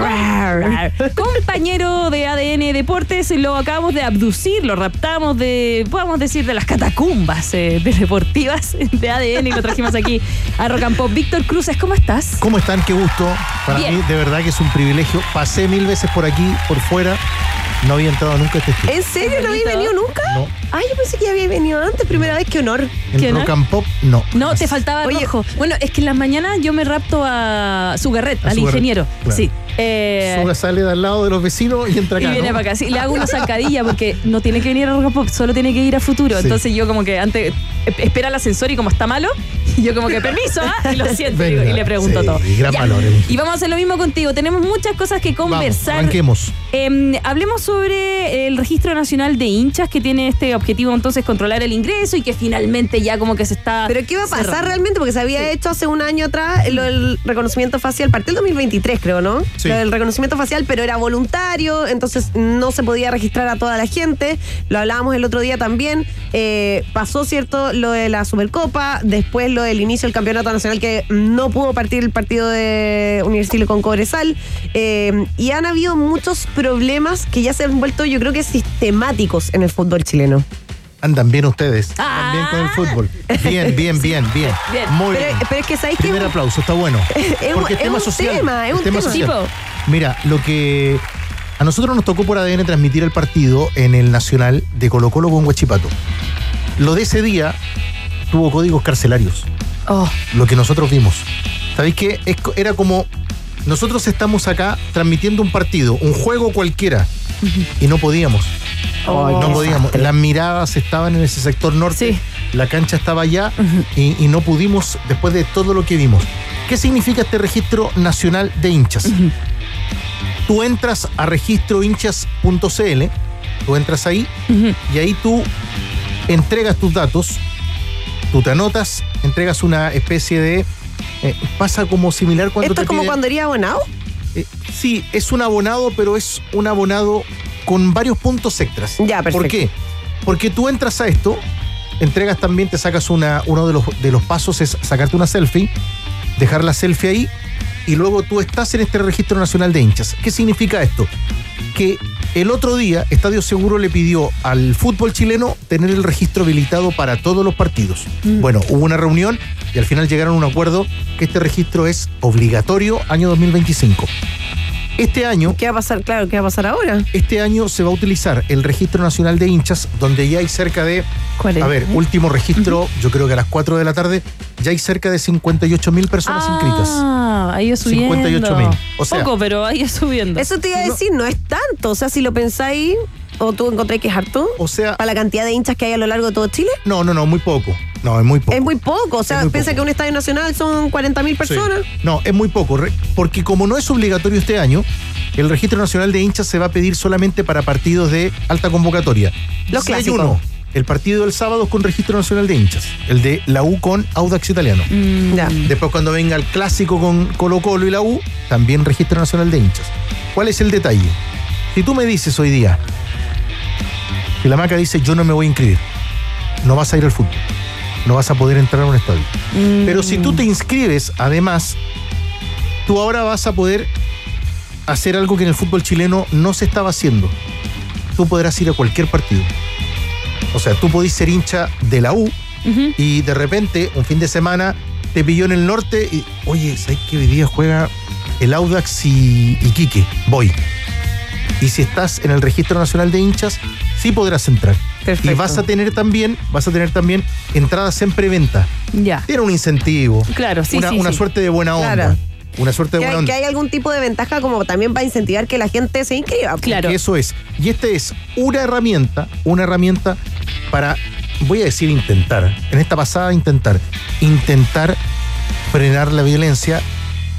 compañero de ADN Deportes. Lo acabamos de abducir, lo raptamos de, podemos decir, de las catacumbas eh, de deportivas de ADN y lo trajimos aquí a Rock and Pop. Víctor Cruces, ¿cómo estás? ¿Cómo están? Qué gusto. Para Bien. mí, de verdad que es un privilegio. Pasé mil veces por aquí, por fuera, No había entrado nunca este estilo. ¿En serio no había venido nunca? No. Ay, yo pensé que ya había venido antes, primera vez, qué honor. En ¿Qué, no? rock and pop, no. No, te faltaba Oye. rojo. Bueno, es que en las mañanas yo me rapto a Sugarret, A al Sugarret, ingeniero. claro. Sí. Eh, Suga sale de al lado de los vecinos y entra y acá. viene ¿no? para acá. Sí, le hago una zancadilla porque no tiene que venir a Rock and Pop, solo tiene que ir a futuro. Sí. Entonces yo como que antes eh, espera el ascensor y como está malo, y yo como que permiso, ¿ah? y lo siento y digo- y, Venga, le pregunto sí, todo. gran Ya. valor, eh. Y vamos a hacer lo mismo contigo. Tenemos muchas cosas que Vamos, conversar. arranquemos. Eh, hablemos sobre el registro nacional de hinchas que tiene este objetivo entonces controlar el ingreso y que finalmente ya como que se está Pero ¿qué va a pasar cerrando. realmente? Porque se había hecho hace un año atrás lo del reconocimiento facial, partió el 2023 creo, ¿no? Sí. Lo del reconocimiento facial, pero era voluntario, entonces no se podía registrar a toda la gente. Lo hablábamos el otro día también. Eh, pasó, ¿cierto? Lo de la Supercopa, después lo del inicio del Campeonato Nacional que no pudo partir el partido de Universidad Chile con Cobresal. Eh, y han habido muchos problemas que ya se han vuelto, yo creo que sistemáticos en el fútbol chileno. Andan bien ustedes. Ah. Andan bien con el fútbol. Bien, bien, bien, bien. Bien. Muy Pero, bien. pero es que sabéis que Primer aplauso, está bueno. Es un- Porque es tema un social. tema, es un tema. social. Tipo. Mira, lo que a nosotros nos tocó por ADN transmitir el partido en el Nacional de Colo Colo con Huachipato. Lo de ese día tuvo códigos carcelarios. Oh, Lo que nosotros vimos. ¿Sabéis co- era como. Nosotros estamos acá transmitiendo un partido, un juego cualquiera, y no podíamos. Oh. no podíamos. Las miradas estaban en ese sector norte, Sí. la cancha estaba allá y, y no pudimos después de todo lo que vimos. ¿Qué significa este registro nacional de hinchas? Tú entras a registrohinchas.cl, tú entras ahí y ahí tú entregas tus datos, tú te anotas, entregas una especie de... eh, pasa como similar cuando ¿Esto es como piden- cuando iría abonado? eh, sí, es un abonado, pero es un abonado con varios puntos extras. Ya, perfecto. ¿Por qué? Porque tú entras a esto, entregas también, te sacas una, uno de los, de los pasos es sacarte una selfie, dejar la selfie ahí y luego tú estás en este registro nacional de hinchas. ¿Qué significa esto? Que el otro día Estadio Seguro le pidió al fútbol chileno tener el registro habilitado para todos los partidos. Bueno, hubo una reunión y al final llegaron a un acuerdo que este registro es obligatorio año 2025. Este año ¿Qué va a pasar? Claro, ¿qué va a pasar ahora? este año se va a utilizar el registro nacional de hinchas, donde ya hay cerca de, ¿Cuál es? a ver, último registro, yo creo que a las 4 de la tarde, ya hay cerca de 58 mil personas inscritas. Ah, ahí es subiendo. 58.000. O sea- Poco, pero ahí es subiendo. Eso te iba a decir, no es tanto. O sea, si lo pensáis, o tú encontré que es harto, O sea, para la cantidad de hinchas que hay a lo largo de todo Chile, no, no, no, muy poco. No, es muy poco. es muy poco. O sea, piensa poco. que un estadio nacional son 40 mil Sí. personas. No, es muy poco, porque como no es obligatorio este año, el registro nacional de hinchas se va a pedir solamente para partidos de alta convocatoria. Los Si hay clásicos. uno, el partido del sábado es con registro nacional de hinchas, el de la U con Audax Italiano. Mm, Ya. Después cuando venga el clásico con Colo Colo y la U, también registro nacional de hinchas. ¿Cuál es el detalle? Si tú me dices hoy día, que la maca dice yo no me voy a inscribir, no vas a ir al fútbol, no vas a poder entrar a un estadio. mm. Pero si tú te inscribes, además, tú ahora vas a poder hacer algo que en el fútbol chileno no se estaba haciendo. Tú podrás ir a cualquier partido. O sea, tú podés ser hincha de la U y de repente, un fin de semana, te pilló en el norte y, oye, ¿sabes que hoy día juega el Audax y Iquique? Voy. Y si estás en el registro nacional de hinchas, sí podrás entrar. Perfecto. Y vas a tener también, vas a tener también entradas en preventa. Ya. Tiene un incentivo. Claro, sí, una, sí, una sí. suerte de buena onda. Claro. Una suerte de Que buena hay, onda. que hay algún tipo de ventaja como también para incentivar que la gente se inscriba. Claro. Que Eso es. Y esta es una herramienta, una herramienta para, voy a decir intentar, en esta pasada intentar, intentar frenar la violencia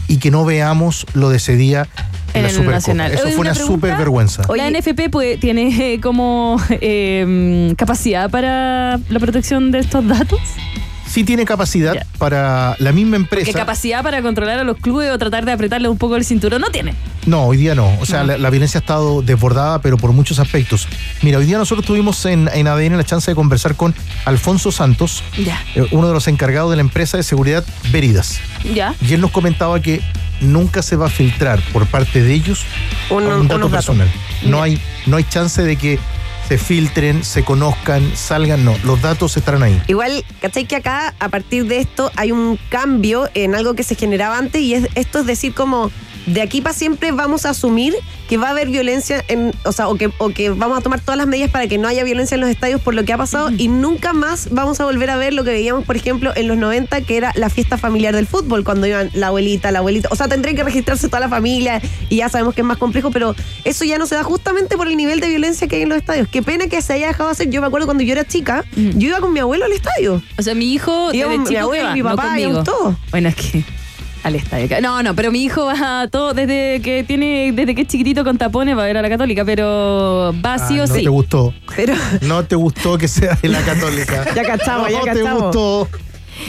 y que no veamos lo de ese día en, En la el. Nacional. Eso fue una una super vergüenza. Oye. La NFP puede- tiene eh, como eh, capacidad para la protección de estos datos. Sí tiene capacidad para la misma empresa. ¿Qué capacidad para controlar a los clubes o tratar de apretarle un poco el cinturón? No tiene. No, hoy día no. O sea, No. La, la violencia ha estado desbordada, pero por muchos aspectos. Mira, hoy día nosotros tuvimos en, en ADN la chance de conversar con Alfonso Santos, eh, uno de los encargados de la empresa de seguridad Veridas. Ya. Y él nos comentaba que nunca se va a filtrar por parte de ellos Un- un dato datos. personal. No hay, no hay chance de que se filtren, se conozcan, salgan, no. Los datos estarán ahí. Igual, ¿cachai? Que acá, a partir de esto, hay un cambio en algo que se generaba antes y es, esto es decir, como de aquí para siempre vamos a asumir que va a haber violencia, en, o sea, o que, o que vamos a tomar todas las medidas para que no haya violencia en los estadios por lo que ha pasado y nunca más vamos a volver a ver lo que veíamos, por ejemplo, en los 90, que era la fiesta familiar del fútbol, cuando iban la abuelita, la abuelita. O sea, tendrían que registrarse toda la familia y ya sabemos que es más complejo, pero eso ya no se da justamente por el nivel de violencia que hay en los estadios. Qué pena que se haya dejado hacer. Yo me acuerdo cuando yo era chica, yo iba con mi abuelo al estadio. O sea, mi hijo Iba desde con mi abuelo mi no papá, conmigo. íbamos todos. Bueno, es que al estadio. No, no, pero mi hijo va todo desde que tiene, desde que es chiquitito con tapones va a ver a la católica, pero va sí Ah, o no sí. te gustó. Pero No te gustó que sea de la católica. ya cachamos, ya no te cachamos. gustó.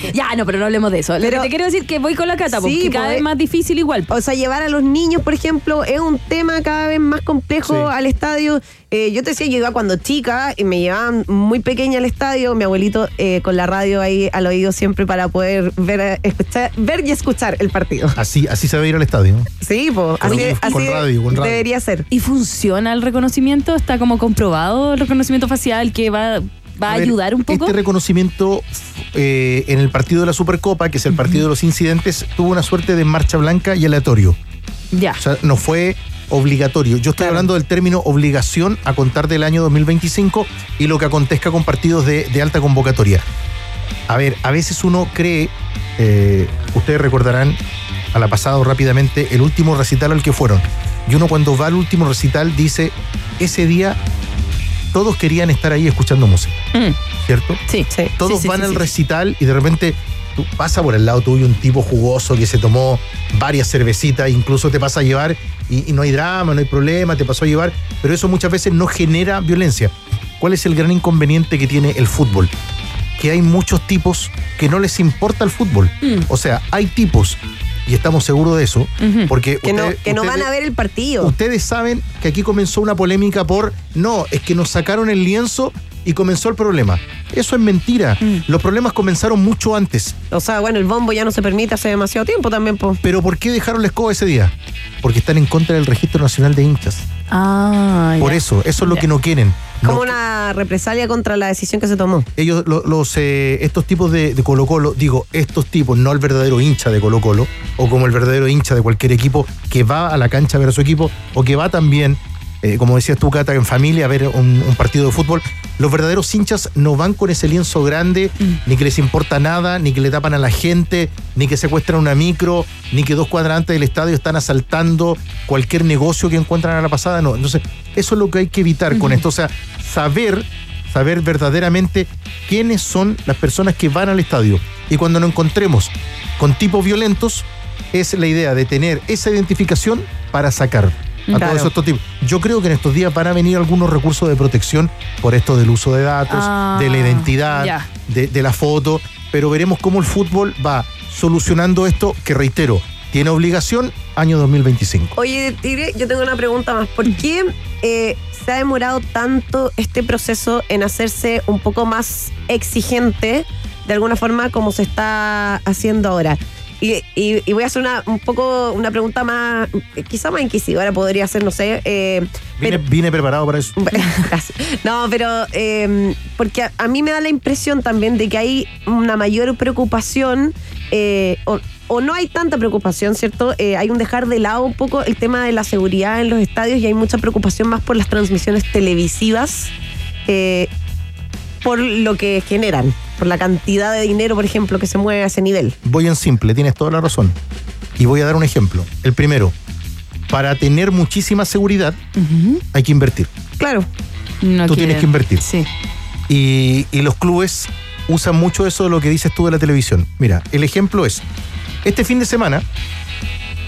Ya, no, pero no hablemos de eso. Lo Pero- que te quiero decir que voy con la cata, Sí, porque cada pues, vez más difícil igual. O sea, llevar a los niños, por ejemplo, es un tema cada vez más complejo Sí. al estadio. Eh, yo te decía, yo iba cuando chica y me llevaban muy pequeña al estadio, mi abuelito eh, con la radio ahí al oído siempre para poder ver, eh, escuchar, ver y escuchar el partido. Así, así se debe ir al estadio. Sí, pues, Con- así, con así radio, con radio. debería ser. ¿Y funciona el reconocimiento? ¿Está como comprobado el reconocimiento facial que va, va a, ver, ayudar un poco? Este reconocimiento eh, en el partido de la Supercopa, que es el partido de los incidentes, tuvo una suerte de marcha blanca y aleatorio. ya. O sea, no fue obligatorio. Yo estoy hablando del término obligación a contar del año 2025 y lo que acontezca con partidos de, de alta convocatoria. A ver, a veces uno cree, eh, ustedes recordarán a la pasado rápidamente, el último recital al que fueron. Y uno cuando va al último recital dice, ese día todos querían estar ahí escuchando música, Mm, ¿cierto? sí. Sí. Todos Sí, van sí, al sí. recital y de repente tú pasa por el lado tuyo un tipo jugoso que se tomó varias cervecitas, incluso te pasa a llevar y, y no hay drama, no hay problema, te pasó a llevar, pero eso muchas veces no genera violencia. ¿Cuál es el gran inconveniente que tiene el fútbol? Que hay muchos tipos que no les importa el fútbol. Mm. O sea, hay tipos, y estamos seguros de eso, porque Que, no, ustedes- que no van a ver el partido. Ustedes saben que aquí comenzó una polémica por no, es que nos sacaron el lienzo y comenzó el problema. Eso es mentira. Mm. Los problemas comenzaron mucho antes. O sea, bueno, el bombo ya no se permite hace demasiado tiempo también, pues. Pero ¿por qué dejaron la escoba ese día? Porque están en contra del registro nacional de hinchas. Ah, Por ya. eso, eso es lo Ya. que no quieren. No- Como una represalia contra la decisión que se tomó. ellos, lo- los, eh, estos tipos de, de Colo Colo, digo, estos tipos, no el verdadero hincha de Colo Colo, o como el verdadero hincha de cualquier equipo que va a la cancha a ver a su equipo, o que va también, eh, como decías tú, Cata, en familia a ver un, un partido de fútbol. Los verdaderos hinchas no van con ese lienzo grande, ni que les importa nada, ni que le tapan a la gente, ni que secuestran una micro, ni que dos cuadrantes del estadio están asaltando cualquier negocio que encuentran a la pasada. No, entonces, eso es lo que hay que evitar con esto. O sea, saber saber verdaderamente quiénes son las personas que van al estadio. Y cuando nos encontremos con tipos violentos, es la idea de tener esa identificación para sacar a Claro. todos estos tipos. Yo creo que en estos días van a venir algunos recursos de protección por esto del uso de datos, Ah, de la identidad, de la foto, pero veremos cómo el fútbol va solucionando esto, que reitero, tiene obligación año 2025. Oye, Tigre, yo tengo una pregunta más. ¿Por qué eh, se ha demorado tanto este proceso en hacerse un poco más exigente, de alguna forma, como se está haciendo ahora? Y, y- y voy a hacer una, un poco una pregunta más, eh, quizá más inquisidora podría ser, no sé. eh, Vine, vine preparado para eso. No, pero eh, porque a, a mí me da la impresión también de que hay una mayor preocupación, eh, o, o no hay tanta preocupación, ¿cierto? Eh, hay un dejar de lado un poco el tema de la seguridad en los estadios y hay mucha preocupación más por las transmisiones televisivas, eh, por lo que generan, por la cantidad de dinero, por ejemplo, que se mueve a ese nivel. Voy en simple, tienes toda la razón. Y voy a dar un ejemplo. El primero, para tener muchísima seguridad hay que invertir. Claro. No Tú tienes que invertir. Sí. Y, y los clubes usan mucho eso de lo que dices tú de la televisión. Mira, el ejemplo es, este fin de semana,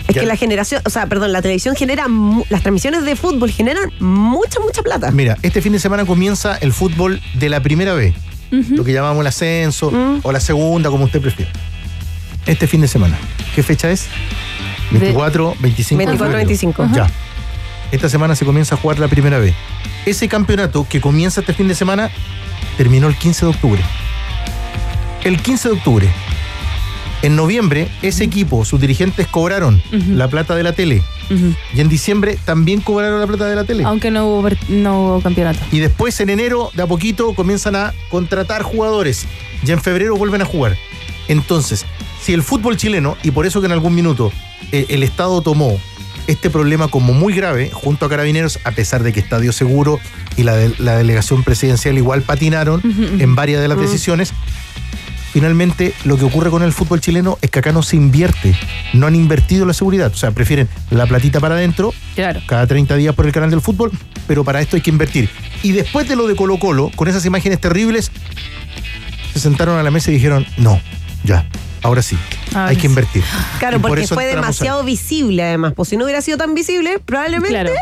Es Ya. que la generación, o sea, perdón, la televisión genera, las transmisiones de fútbol generan mucha, mucha plata. mira, este fin de semana comienza el fútbol de la primera vez, lo que llamamos el ascenso Mm. o la segunda, como usted prefiera. Este fin de semana, ¿qué fecha es? 24, 25 de 24, febrero. 25. Ya. Esta semana se comienza a jugar la primera vez. Ese campeonato que comienza este fin de semana terminó el 15 de octubre. El 15 de octubre. En noviembre, ese equipo, sus dirigentes cobraron la plata de la tele. Y en diciembre también cobraron la plata de la tele. Aunque no hubo, no hubo campeonato. Y después en enero, de a poquito, comienzan a contratar jugadores. Y en febrero vuelven a jugar. Entonces, si el fútbol chileno, y por eso que en algún minuto eh, el Estado tomó este problema como muy grave junto a Carabineros, a pesar de que Estadio Seguro y la, de- la delegación presidencial igual patinaron en varias de las decisiones. Finalmente, lo que ocurre con el fútbol chileno es que acá no se invierte, no han invertido la seguridad, o sea, prefieren la platita para adentro, Claro. cada 30 días por el canal del fútbol, pero para esto hay que invertir. Y después de lo de Colo Colo, con esas imágenes terribles, se sentaron a la mesa y dijeron, no, ya, ahora sí, Ahora hay que invertir. Claro, Y porque fue demasiado ahí. visible además. Pues si no hubiera sido tan visible, probablemente, Claro.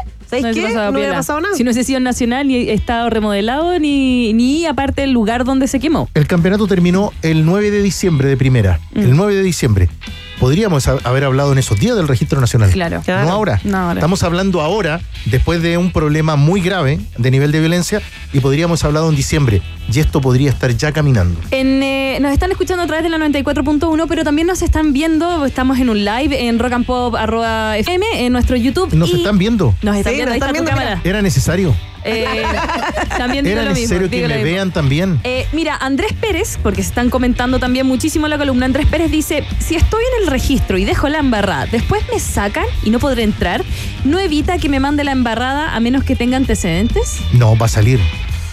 ¿Sabéis No qué? pasado No hubiera piola. pasado nada. Si no hubiese sido nacional, ni estado remodelado, ni, ni aparte el lugar donde se quemó. El campeonato terminó el 9 de diciembre de primera, Mm. el 9 de diciembre. Podríamos ha- haber hablado en esos días del registro nacional. Claro. No ahora. No ahora. Estamos hablando ahora, después de un problema muy grave de nivel de violencia, y podríamos haber hablado en diciembre. Y esto podría estar ya caminando. En, eh, nos están escuchando a través de la 94.1, pero también nos están viendo, estamos en un live en Rock and Pop arroba FM, en nuestro YouTube. Nos y están viendo. Nos están Sí, viendo, nos ahí está tu viendo, cámara. Era necesario. Eh, también digo Era lo mismo. necesario que digo lo me mismo. vean también. Eh, mira, Andrés Pérez, porque se están comentando también muchísimo la columna, Andrés Pérez dice, si estoy en el registro y dejo la embarrada, después me sacan y no podré entrar, ¿no evita que me mande la embarrada a menos que tenga antecedentes? No, va a salir.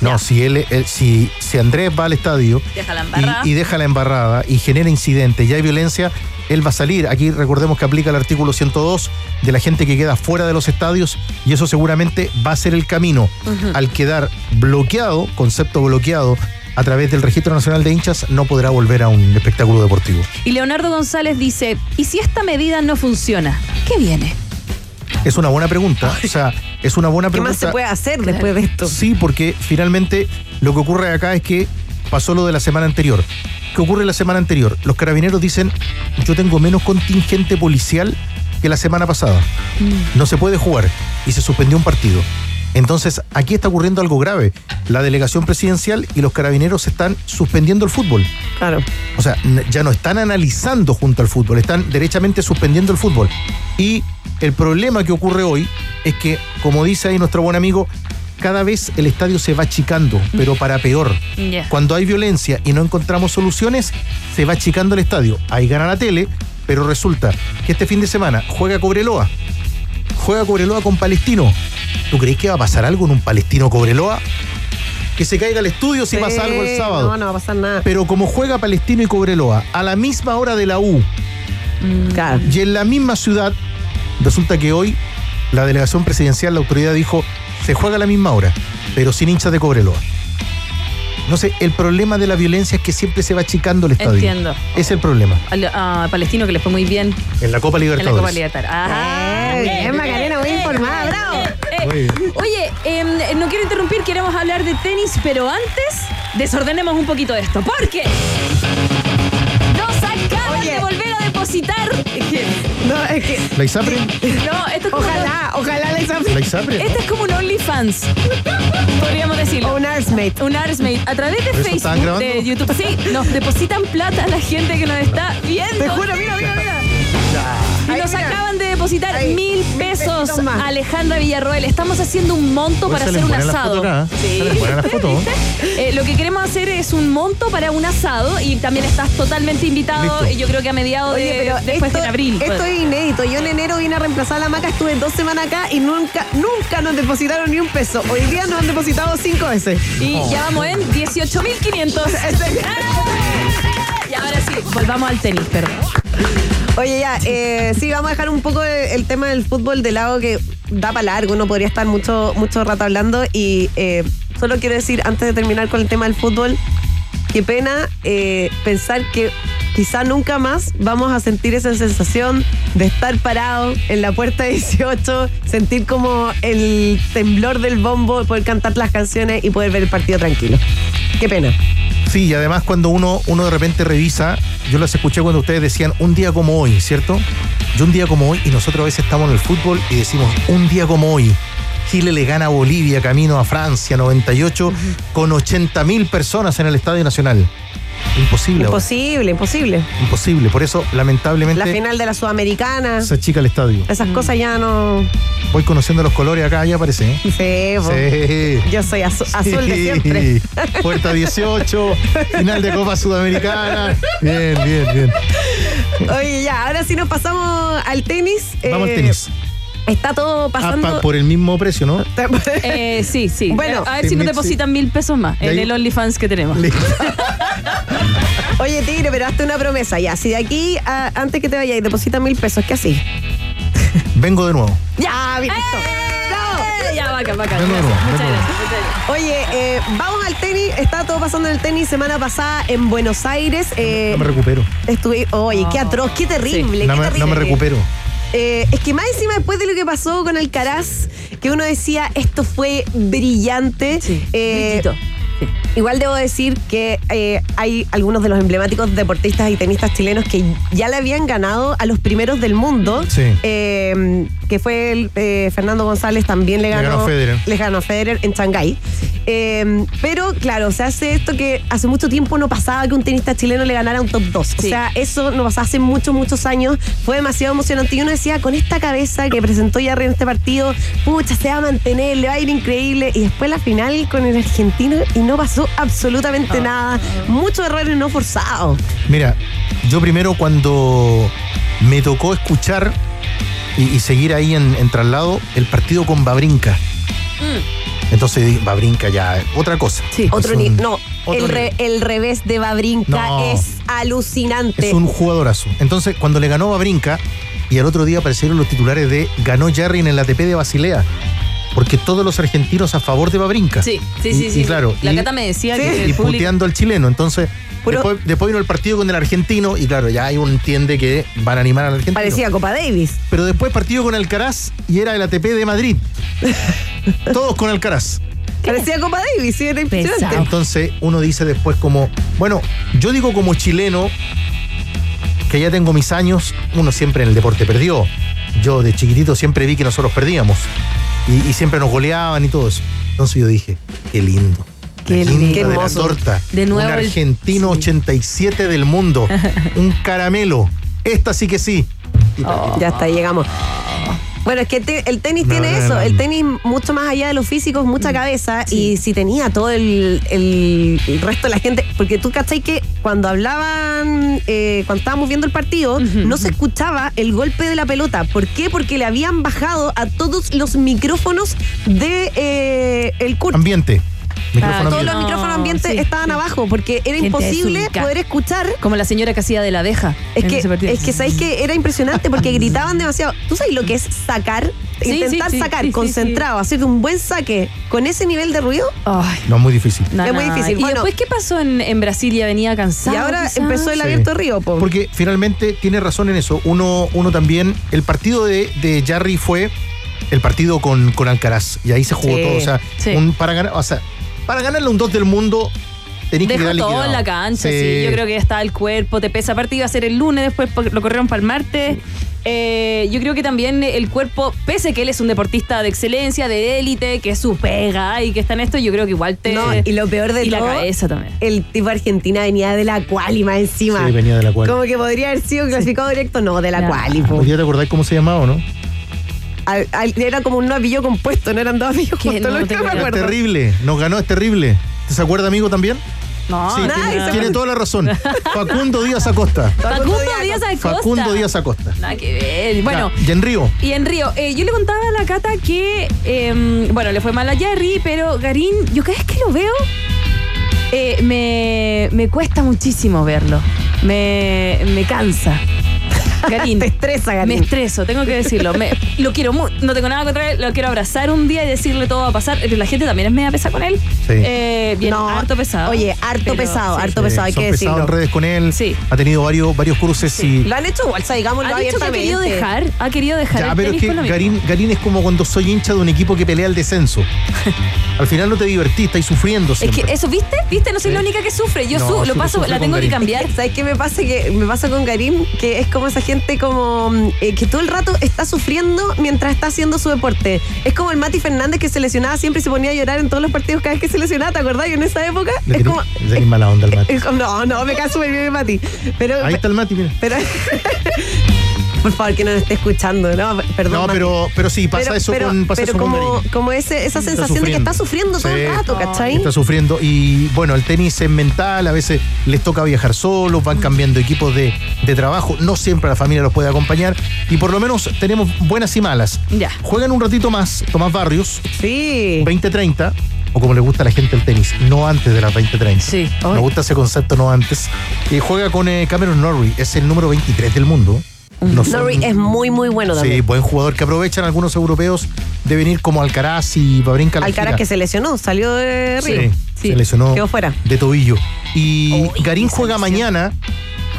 No, si él, él- si, si Andrés va al estadio Deja la y- deja la embarrada y genera incidentes y hay violencia, él va a salir. Aquí recordemos que aplica el artículo 102 de la gente que queda fuera de los estadios y eso seguramente va a ser el camino al quedar bloqueado, concepto bloqueado a través del Registro Nacional de Hinchas, no podrá volver a un espectáculo deportivo. Y Leonardo González dice, ¿y si esta medida no funciona? ¿Qué viene? Es una buena pregunta. O sea, es una buena ¿Qué pregunta. más se puede hacer después de esto? Sí, porque finalmente lo que ocurre acá es que pasó lo de la semana anterior. ¿Qué ocurre la semana anterior? Los carabineros dicen, yo tengo menos contingente policial que la semana pasada. No se puede jugar. Y se suspendió un partido. Entonces, aquí está ocurriendo algo grave. La delegación presidencial y los carabineros están suspendiendo el fútbol. Claro. O sea, ya no están analizando junto al fútbol, están derechamente suspendiendo el fútbol. Y el problema que ocurre hoy es que, como dice ahí nuestro buen amigo, cada vez el estadio se va achicando, pero para peor. Cuando hay violencia y no encontramos soluciones, se va achicando el estadio. Ahí gana la tele, pero resulta que este fin de semana juega Cobreloa. Juega Cobreloa con Palestino. ¿Tú crees que va a pasar algo en un Palestino Cobreloa? Que se caiga el estudio si Sí, pasa algo el sábado. No, no va a pasar nada. Pero como juega Palestino y Cobreloa a la misma hora de la U Claro. y en la misma ciudad, resulta que hoy la delegación presidencial, la autoridad dijo, se juega a la misma hora, pero sin hinchas de Cobreloa. No sé, el problema de la violencia es que siempre se va achicando el estadio. Entiendo. Es el problema. Al- A Palestino que le fue muy bien En la Copa en la Libertadores. Copa Libertadores. Eh, bien, Macarena, muy informada, bravo. Eh, Muy bien. Oye, em, no quiero interrumpir, queremos hablar de tenis, pero antes desordenemos un poquito esto. Porque nos acaban Oye. de volver depositar. No, es que. ¿La ISAPRE? No, esto es como Ojalá, ojalá ¿La ISAPRE? Este es como un OnlyFans, podríamos decirlo. O un Arsmate. Un Arsmate. A través de ¿Pero eso estaban Facebook, de? YouTube. Sí, nos depositan plata a la gente que nos está viendo. Te juro, mira, mira, mira. Y nos acaban de depositar Ahí, mil pesos. Alejandra Villarroel. Estamos haciendo un monto para hacer un asado. ¿eh? Sí. Eh, lo que queremos hacer es un monto para un asado y también estás totalmente invitado. Listo. Y yo creo que a mediados Oye, de después esto, de abril. pues. esto es inédito. Yo en enero vine a reemplazar a la maca, estuve dos semanas acá y nunca, nunca nos depositaron ni un peso. Hoy día nos han depositado cinco veces. Y ya vamos en 18.500. y ahora sí, volvamos al tenis, perdón. Oye, ya, eh, sí, vamos a dejar un poco el, tema del fútbol de lado que da para largo, uno podría estar mucho, mucho rato hablando y eh, solo quiero decir, antes de terminar con el tema del fútbol, qué pena eh, pensar que quizá nunca más vamos a sentir esa sensación de estar parado en la puerta 18, sentir como el temblor del bombo, poder cantar las canciones y poder ver el partido tranquilo. Qué pena. Sí, y además cuando uno, uno de repente revisa, yo las escuché cuando ustedes decían un día como hoy, ¿cierto? Yo un día como hoy, y nosotros a veces estamos en el fútbol y decimos un día como hoy. Chile le gana a Bolivia camino a Francia 98 con 80 mil personas en el Estadio Nacional. Imposible. ahora. Imposible, imposible. Imposible. Por eso, lamentablemente, La final de la Sudamericana, se achica el estadio. esas cosas ya no... Voy conociendo los colores acá, ya aparece. ¿eh? Sí. Sí. Yo soy azu- azul de Sí. siempre. Puerta 18, final de Copa Sudamericana. Bien, bien, bien. Oye, ya, ahora sí nos pasamos al tenis. Vamos Eh, al tenis. Está todo Ah, pasando. pa- por el mismo precio, ¿no? Eh, sí, sí. Bueno. a ver si nos Sí, depositan mil pesos más en ahí- el OnlyFans que tenemos. Oye, Tigre, pero hazte una promesa ya. Si de aquí, a- antes que te vayas, deposita mil pesos, ¿qué así? Vengo de nuevo. Ya, bien. Eh, ya, vaca, vaca. De nuevo, Muchas nuevo. gracias. muchas gracias. Oye, eh, vamos al tenis. Está todo pasando en el tenis semana pasada en Buenos Aires. Eh, No me recupero. estuve, oye, qué atroz, qué terrible. No qué me, no me recupero. Eh, es que más encima después de lo que pasó con Alcaraz, que uno decía, esto fue brillante. Sí, Eh, brillito. Igual debo decir que eh, hay algunos de los emblemáticos deportistas y tenistas chilenos que ya le habían ganado a los primeros del mundo. Sí. Eh, que fue el, eh, Fernando González también le Le ganó, ganó a Federer. le ganó Federer en Shanghái. Eh, pero claro, se hace esto que hace mucho tiempo no pasaba que un tenista chileno le ganara un top 2. O sea, eso no pasaba hace muchos, muchos años. Fue demasiado emocionante. Y uno decía, con esta cabeza que presentó Yarri en este partido, pucha, se va a mantener, le va a ir increíble. Y después la final con el argentino y no pasó absolutamente Ah. nada. Muchos errores no forzados. Mira, yo primero cuando me tocó escuchar y, y seguir ahí en, en traslado el partido con Babrinka. Entonces Babrinka ya, otra cosa. Sí. Otro un- No, otro el, re- el revés de Babrinka No. es alucinante. Es un jugadorazo. Entonces, cuando le ganó Babrinka, y al otro día aparecieron los titulares de ganó Jarry en el ATP de Basilea. Porque todos los argentinos a favor de Babrinka. Sí, sí, Y- sí. y sí. claro, La y- Cata me decía Sí. que y público... puteando al chileno. Entonces, Puro- después, después vino el partido con el argentino y claro, ya uno entiende que van a animar al argentino. Parecía Copa Davis. Pero después partido con Alcaraz y era el ATP de Madrid. Todos con Alcaraz. Parecía Copa Davis, sí, era impresionante. Pesado. Entonces uno dice después como, bueno, yo digo como chileno, que ya tengo mis años, uno siempre en el deporte perdió. Yo de chiquitito siempre vi que nosotros perdíamos. Y, y siempre nos goleaban y todo eso. Entonces yo dije, qué lindo. Qué La lindo. de la torta. De nuevo Un el- argentino sí. 87 del mundo. un caramelo. Esta sí que sí. Perdí. Ya está, llegamos. Bueno, es que te- el tenis No, tiene no, eso, no. el tenis mucho más allá de lo físico, es mucha cabeza y si tenía todo el, el- el resto de la gente, porque tú cachai que cuando hablaban, eh, cuando estábamos viendo el partido, no se escuchaba el golpe de la pelota. ¿Por qué? Porque le habían bajado a todos los micrófonos de eh, el curso. Ambiente. Micrófono Todos los micrófonos ambientes sí, estaban abajo porque era Gente imposible poder escuchar Como la señora que hacía de la abeja. es que, es que sabéis que era impresionante porque gritaban demasiado. ¿Tú sabes lo que es sacar? Sí, Intentar sí, sí, sacar sí, sí, concentrado, hacer un buen saque con ese nivel de ruido. Ay, No, muy difícil. no, Es muy no. difícil. ¿Y Bueno. después qué pasó en, en Brasil? ¿Ya venía cansado? y ahora quizás? empezó el Sí. abierto río, po. Porque finalmente tiene razón en eso. Uno, uno también, el partido de, de Jarry fue el partido con, con Alcaraz. Y ahí se jugó Sí, todo. O sea, sí. un- para ganar, o sea, para ganarle un 2 del mundo, tenéis que Dejó quedar todo liquidado. en la cancha, sí. Yo creo que ya estaba el cuerpo, te pesa. Aparte iba a ser el lunes, después lo corrieron para el martes. Eh, yo creo que también el cuerpo, pese que él es un deportista de excelencia, de élite, que es su pega y que está en esto, yo creo que igual te... No, y lo peor de y todo, la cabeza también. el tipo Argentina venía de la quali más encima. Sí, venía de la quali. Como que podría haber sido clasificado directo, no, de la Ya. quali, po. ¿Hoy día te acordás cómo se llamaba o no? Al- al- era como un apellido compuesto, no eran dos Que juntos, no tengo me. Es terrible. Nos ganó, es terrible. ¿Te se acuerda, amigo, también? No, sí, nada, tiene, tiene toda la razón. Facundo Díaz Acosta. Facundo Díaz Acosta. Facundo Díaz Acosta. Nada que ver. Bueno, Ya, y en Río. Y en Río, eh, yo le contaba a la Cata que, eh, bueno, le fue mal a Jerry, pero Garín, yo cada vez que lo veo, eh, me, me cuesta muchísimo verlo. Me, me cansa. Garín. Te estresa, Garín. Me estreso, tengo que decirlo. Me- lo quiero mucho, no tengo nada contra él, lo quiero abrazar un día y decirle todo va a pasar. La gente también es media pesa con él. Sí. Eh, bien, No, harto pesado. Oye, harto Pero, pesado, sí. harto pesado, hay son que decirlo. en redes con él. Sí. Ha tenido varios, varios cruces Sí. y. Lo han hecho igual, o sea, digámoslo Ha dicho que ha querido dejar, ha querido dejar Ya, el pero es que. Garín, Garín es como cuando soy hincha de un equipo que pelea el descenso. Al final no te divertís, estáis sufriendo Es que eso, ¿viste? ¿Viste? No soy Sí. la única que sufre. Yo No, su- lo paso, la tengo que Garín. cambiar. ¿Sabes qué me pasa? Que me pasa con Karim, que es como esa gente como eh, que todo el rato está sufriendo mientras está haciendo su deporte. Es como el Mati Fernández que se lesionaba siempre y se ponía a llorar en todos los partidos cada vez que se lesionaba, ¿te acordás? Y en esa época es como. Le tenés mala onda al Mati. es no, no, me cae súper bien el Mati. Pero, Ahí está el Mati, mira. pero Por favor, que no esté escuchando, ¿no? Perdón. No, Mati. pero, pero sí, pasa Pero- eso pero- con pasa pero eso como, como ese, esa Está sensación de que está sufriendo todo el rato, ¿cachai? Está sufriendo y bueno, el tenis es mental, a veces les toca viajar solos, van cambiando equipos de, de trabajo, no siempre la familia los puede acompañar y por lo menos tenemos buenas y malas. Ya. Juegan un ratito más Tomás Barrios, Sí. 20-30, o como le gusta a la gente el tenis, no antes de las 20-30. Sí. Me gusta ese concepto, no antes. Y juega con eh, Cameron Norrie, es el número 23 del mundo. No son- Norrie es muy, muy bueno Sí, también. buen jugador que aprovechan algunos europeos de venir como Alcaraz y Babrinka. Alcaraz que se lesionó, salió de Río. Sí, se lesionó Quedó fuera. de tobillo. Y Garín juega mañana.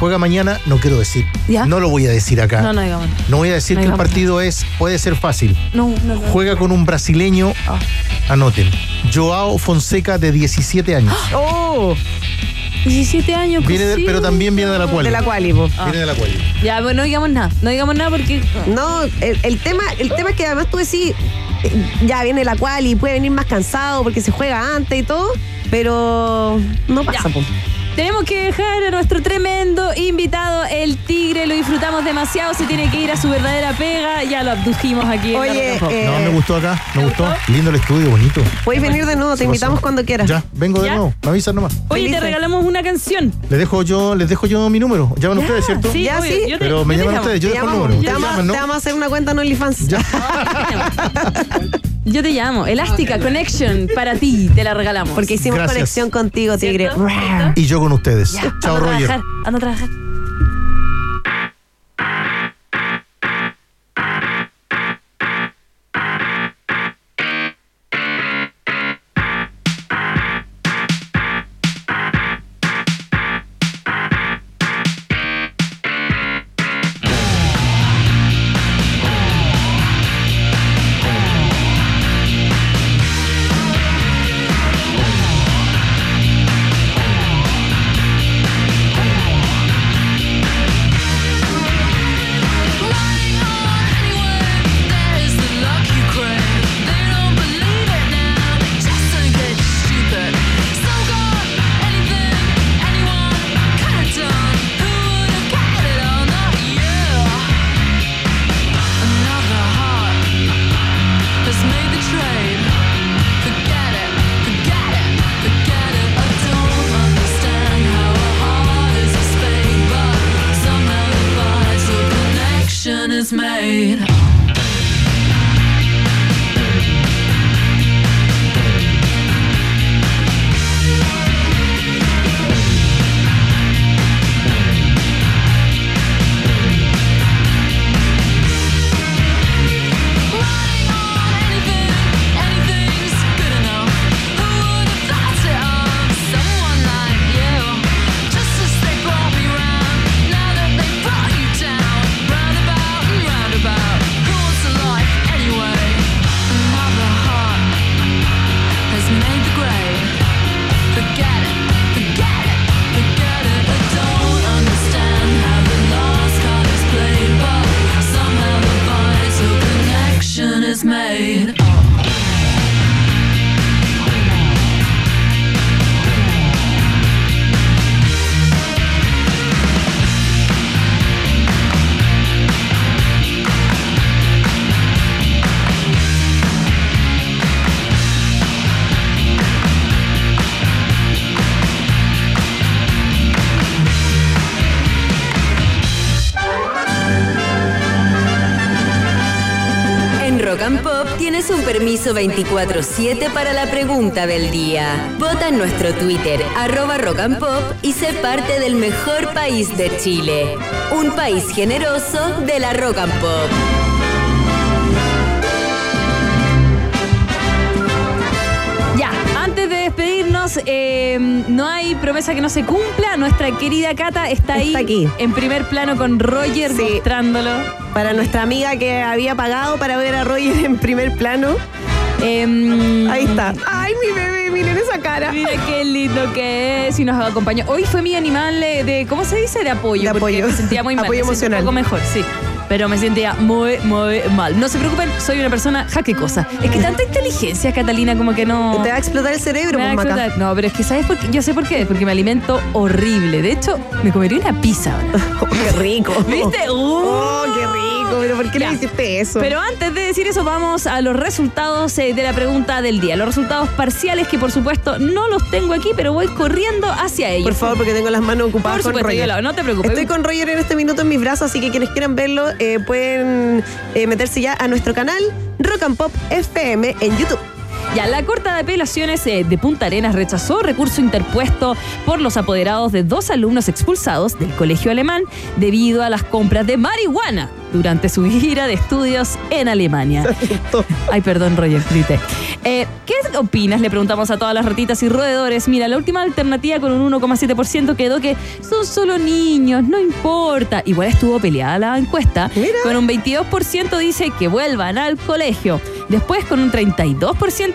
Juega mañana, no quiero decir. ¿Ya? No lo voy a decir acá. No, no digamos. No voy a decir No que el partido es, puede ser fácil. No, no, no. Juega con un brasileño, Ah. anoten, Joao Fonseca de 17 años. ¡Oh! 17 años. Viene de- pero también viene de la cual. De la quali, po. Viene de la cual. Ya, bueno, no digamos nada. No digamos nada porque. No, el, el tema, el tema es que además tú decís, eh, ya viene la cual y puede venir más cansado porque se juega antes y todo, pero no pasa, Ya. po. Tenemos que dejar a nuestro tremendo invitado, el tigre. Lo disfrutamos demasiado. Se tiene que ir a su verdadera pega. Ya lo abdujimos aquí. en Oye, la Pop. eh, No, me gustó acá, me ¿te gustó. gustó? Lindo el estudio, bonito. Puedes venir de nuevo, te invitamos cuando quieras. Ya, vengo de ¿Ya? nuevo. Me avisan nomás. Oye, te regalamos una canción. Les dejo yo, les dejo yo mi número. Llaman Ya, ustedes, ¿cierto? Sí, Ya, obvio. sí. Yo te- Pero me llaman ustedes, yo dejo el número. te vamos, llaman, ¿no? te vamos a hacer una cuenta en OnlyFans. Ya. Yo te llamo. Elástica Connection para ti. Te la regalamos. Porque hicimos Gracias. conexión contigo, tigre. Y yo con ustedes. Ya, Chao, anda a Roger. trabajar, Anda a trabajar. Permiso 24-7 para la pregunta del día. Vota en nuestro Twitter, arroba Rock and Pop, y sé parte del mejor país de Chile. Un país generoso de la Rock and Pop. Ya, antes de despedirnos, eh, no hay promesa que no se cumpla. Nuestra querida Cata está ahí aquí. en primer plano con Roger Sí. mostrándolo. Para nuestra amiga que había pagado para ver a Roger en primer plano. Em, Ahí está. Ay, mi bebé, miren esa cara. Mira qué lindo que es y nos acompañó. Hoy fue mi animal de, ¿cómo se dice? De apoyo. De porque apoyo. Me sentía muy mal. Apoyo me emocional. Un poco mejor, sí. Pero me sentía muy, muy mal. No se preocupen, soy una persona jaquecosa. Es que tanta inteligencia, Catalina, como que no. Te va a explotar el cerebro, Me va a pues, explotar. No, pero es que ¿sabes por qué? Yo sé por qué. Porque me alimento horrible. De hecho, me comería una pizza ahora. Oh, qué rico. ¿Viste? Uh. Oh. Loco, pero ¿por qué Ya. le hiciste eso? Pero antes de decir eso, vamos a los resultados eh, de la pregunta del día. Los resultados parciales, que por supuesto no los tengo aquí, pero voy corriendo hacia ellos. Por favor, porque tengo las manos ocupadas Por con supuesto, Roger. Yola, no te preocupes. Estoy con Roger en este minuto en mis brazos, así que quienes quieran verlo eh, pueden eh, meterse ya a nuestro canal Rock and Pop FM en YouTube. Ya, la Corte de Apelaciones eh, de Punta Arenas rechazó recurso interpuesto por los apoderados de dos alumnos expulsados del colegio alemán debido a las compras de marihuana durante su gira de estudios en Alemania. Ay, perdón, Roger, grité. Eh, ¿Qué opinas? Le preguntamos a todas las ratitas y roedores. Mira, la última alternativa con un 1,7% quedó que son solo niños, no importa. Igual estuvo peleada la encuesta. Con un 22% dice que vuelvan al colegio. Después, con un 32%,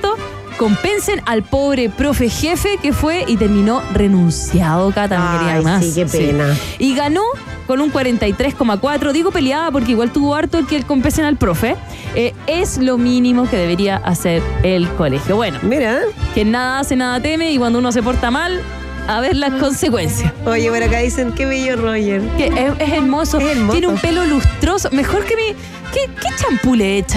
compensen al pobre profe jefe que fue y terminó renunciado. Cata, no quería más. sí, qué pena. Y ganó con un 43,4. Digo peleada porque igual tuvo harto el que compensen al profe. Eh, es lo mínimo que debería hacer el colegio. Bueno, Mira. que nada hace, nada teme y cuando uno se porta mal, a ver las consecuencias. Oye, por acá dicen, qué bello Roger. Que es, es hermoso. Es hermoso. Tiene un pelo lustroso. Mejor que mi. ¿Qué, qué champú le echa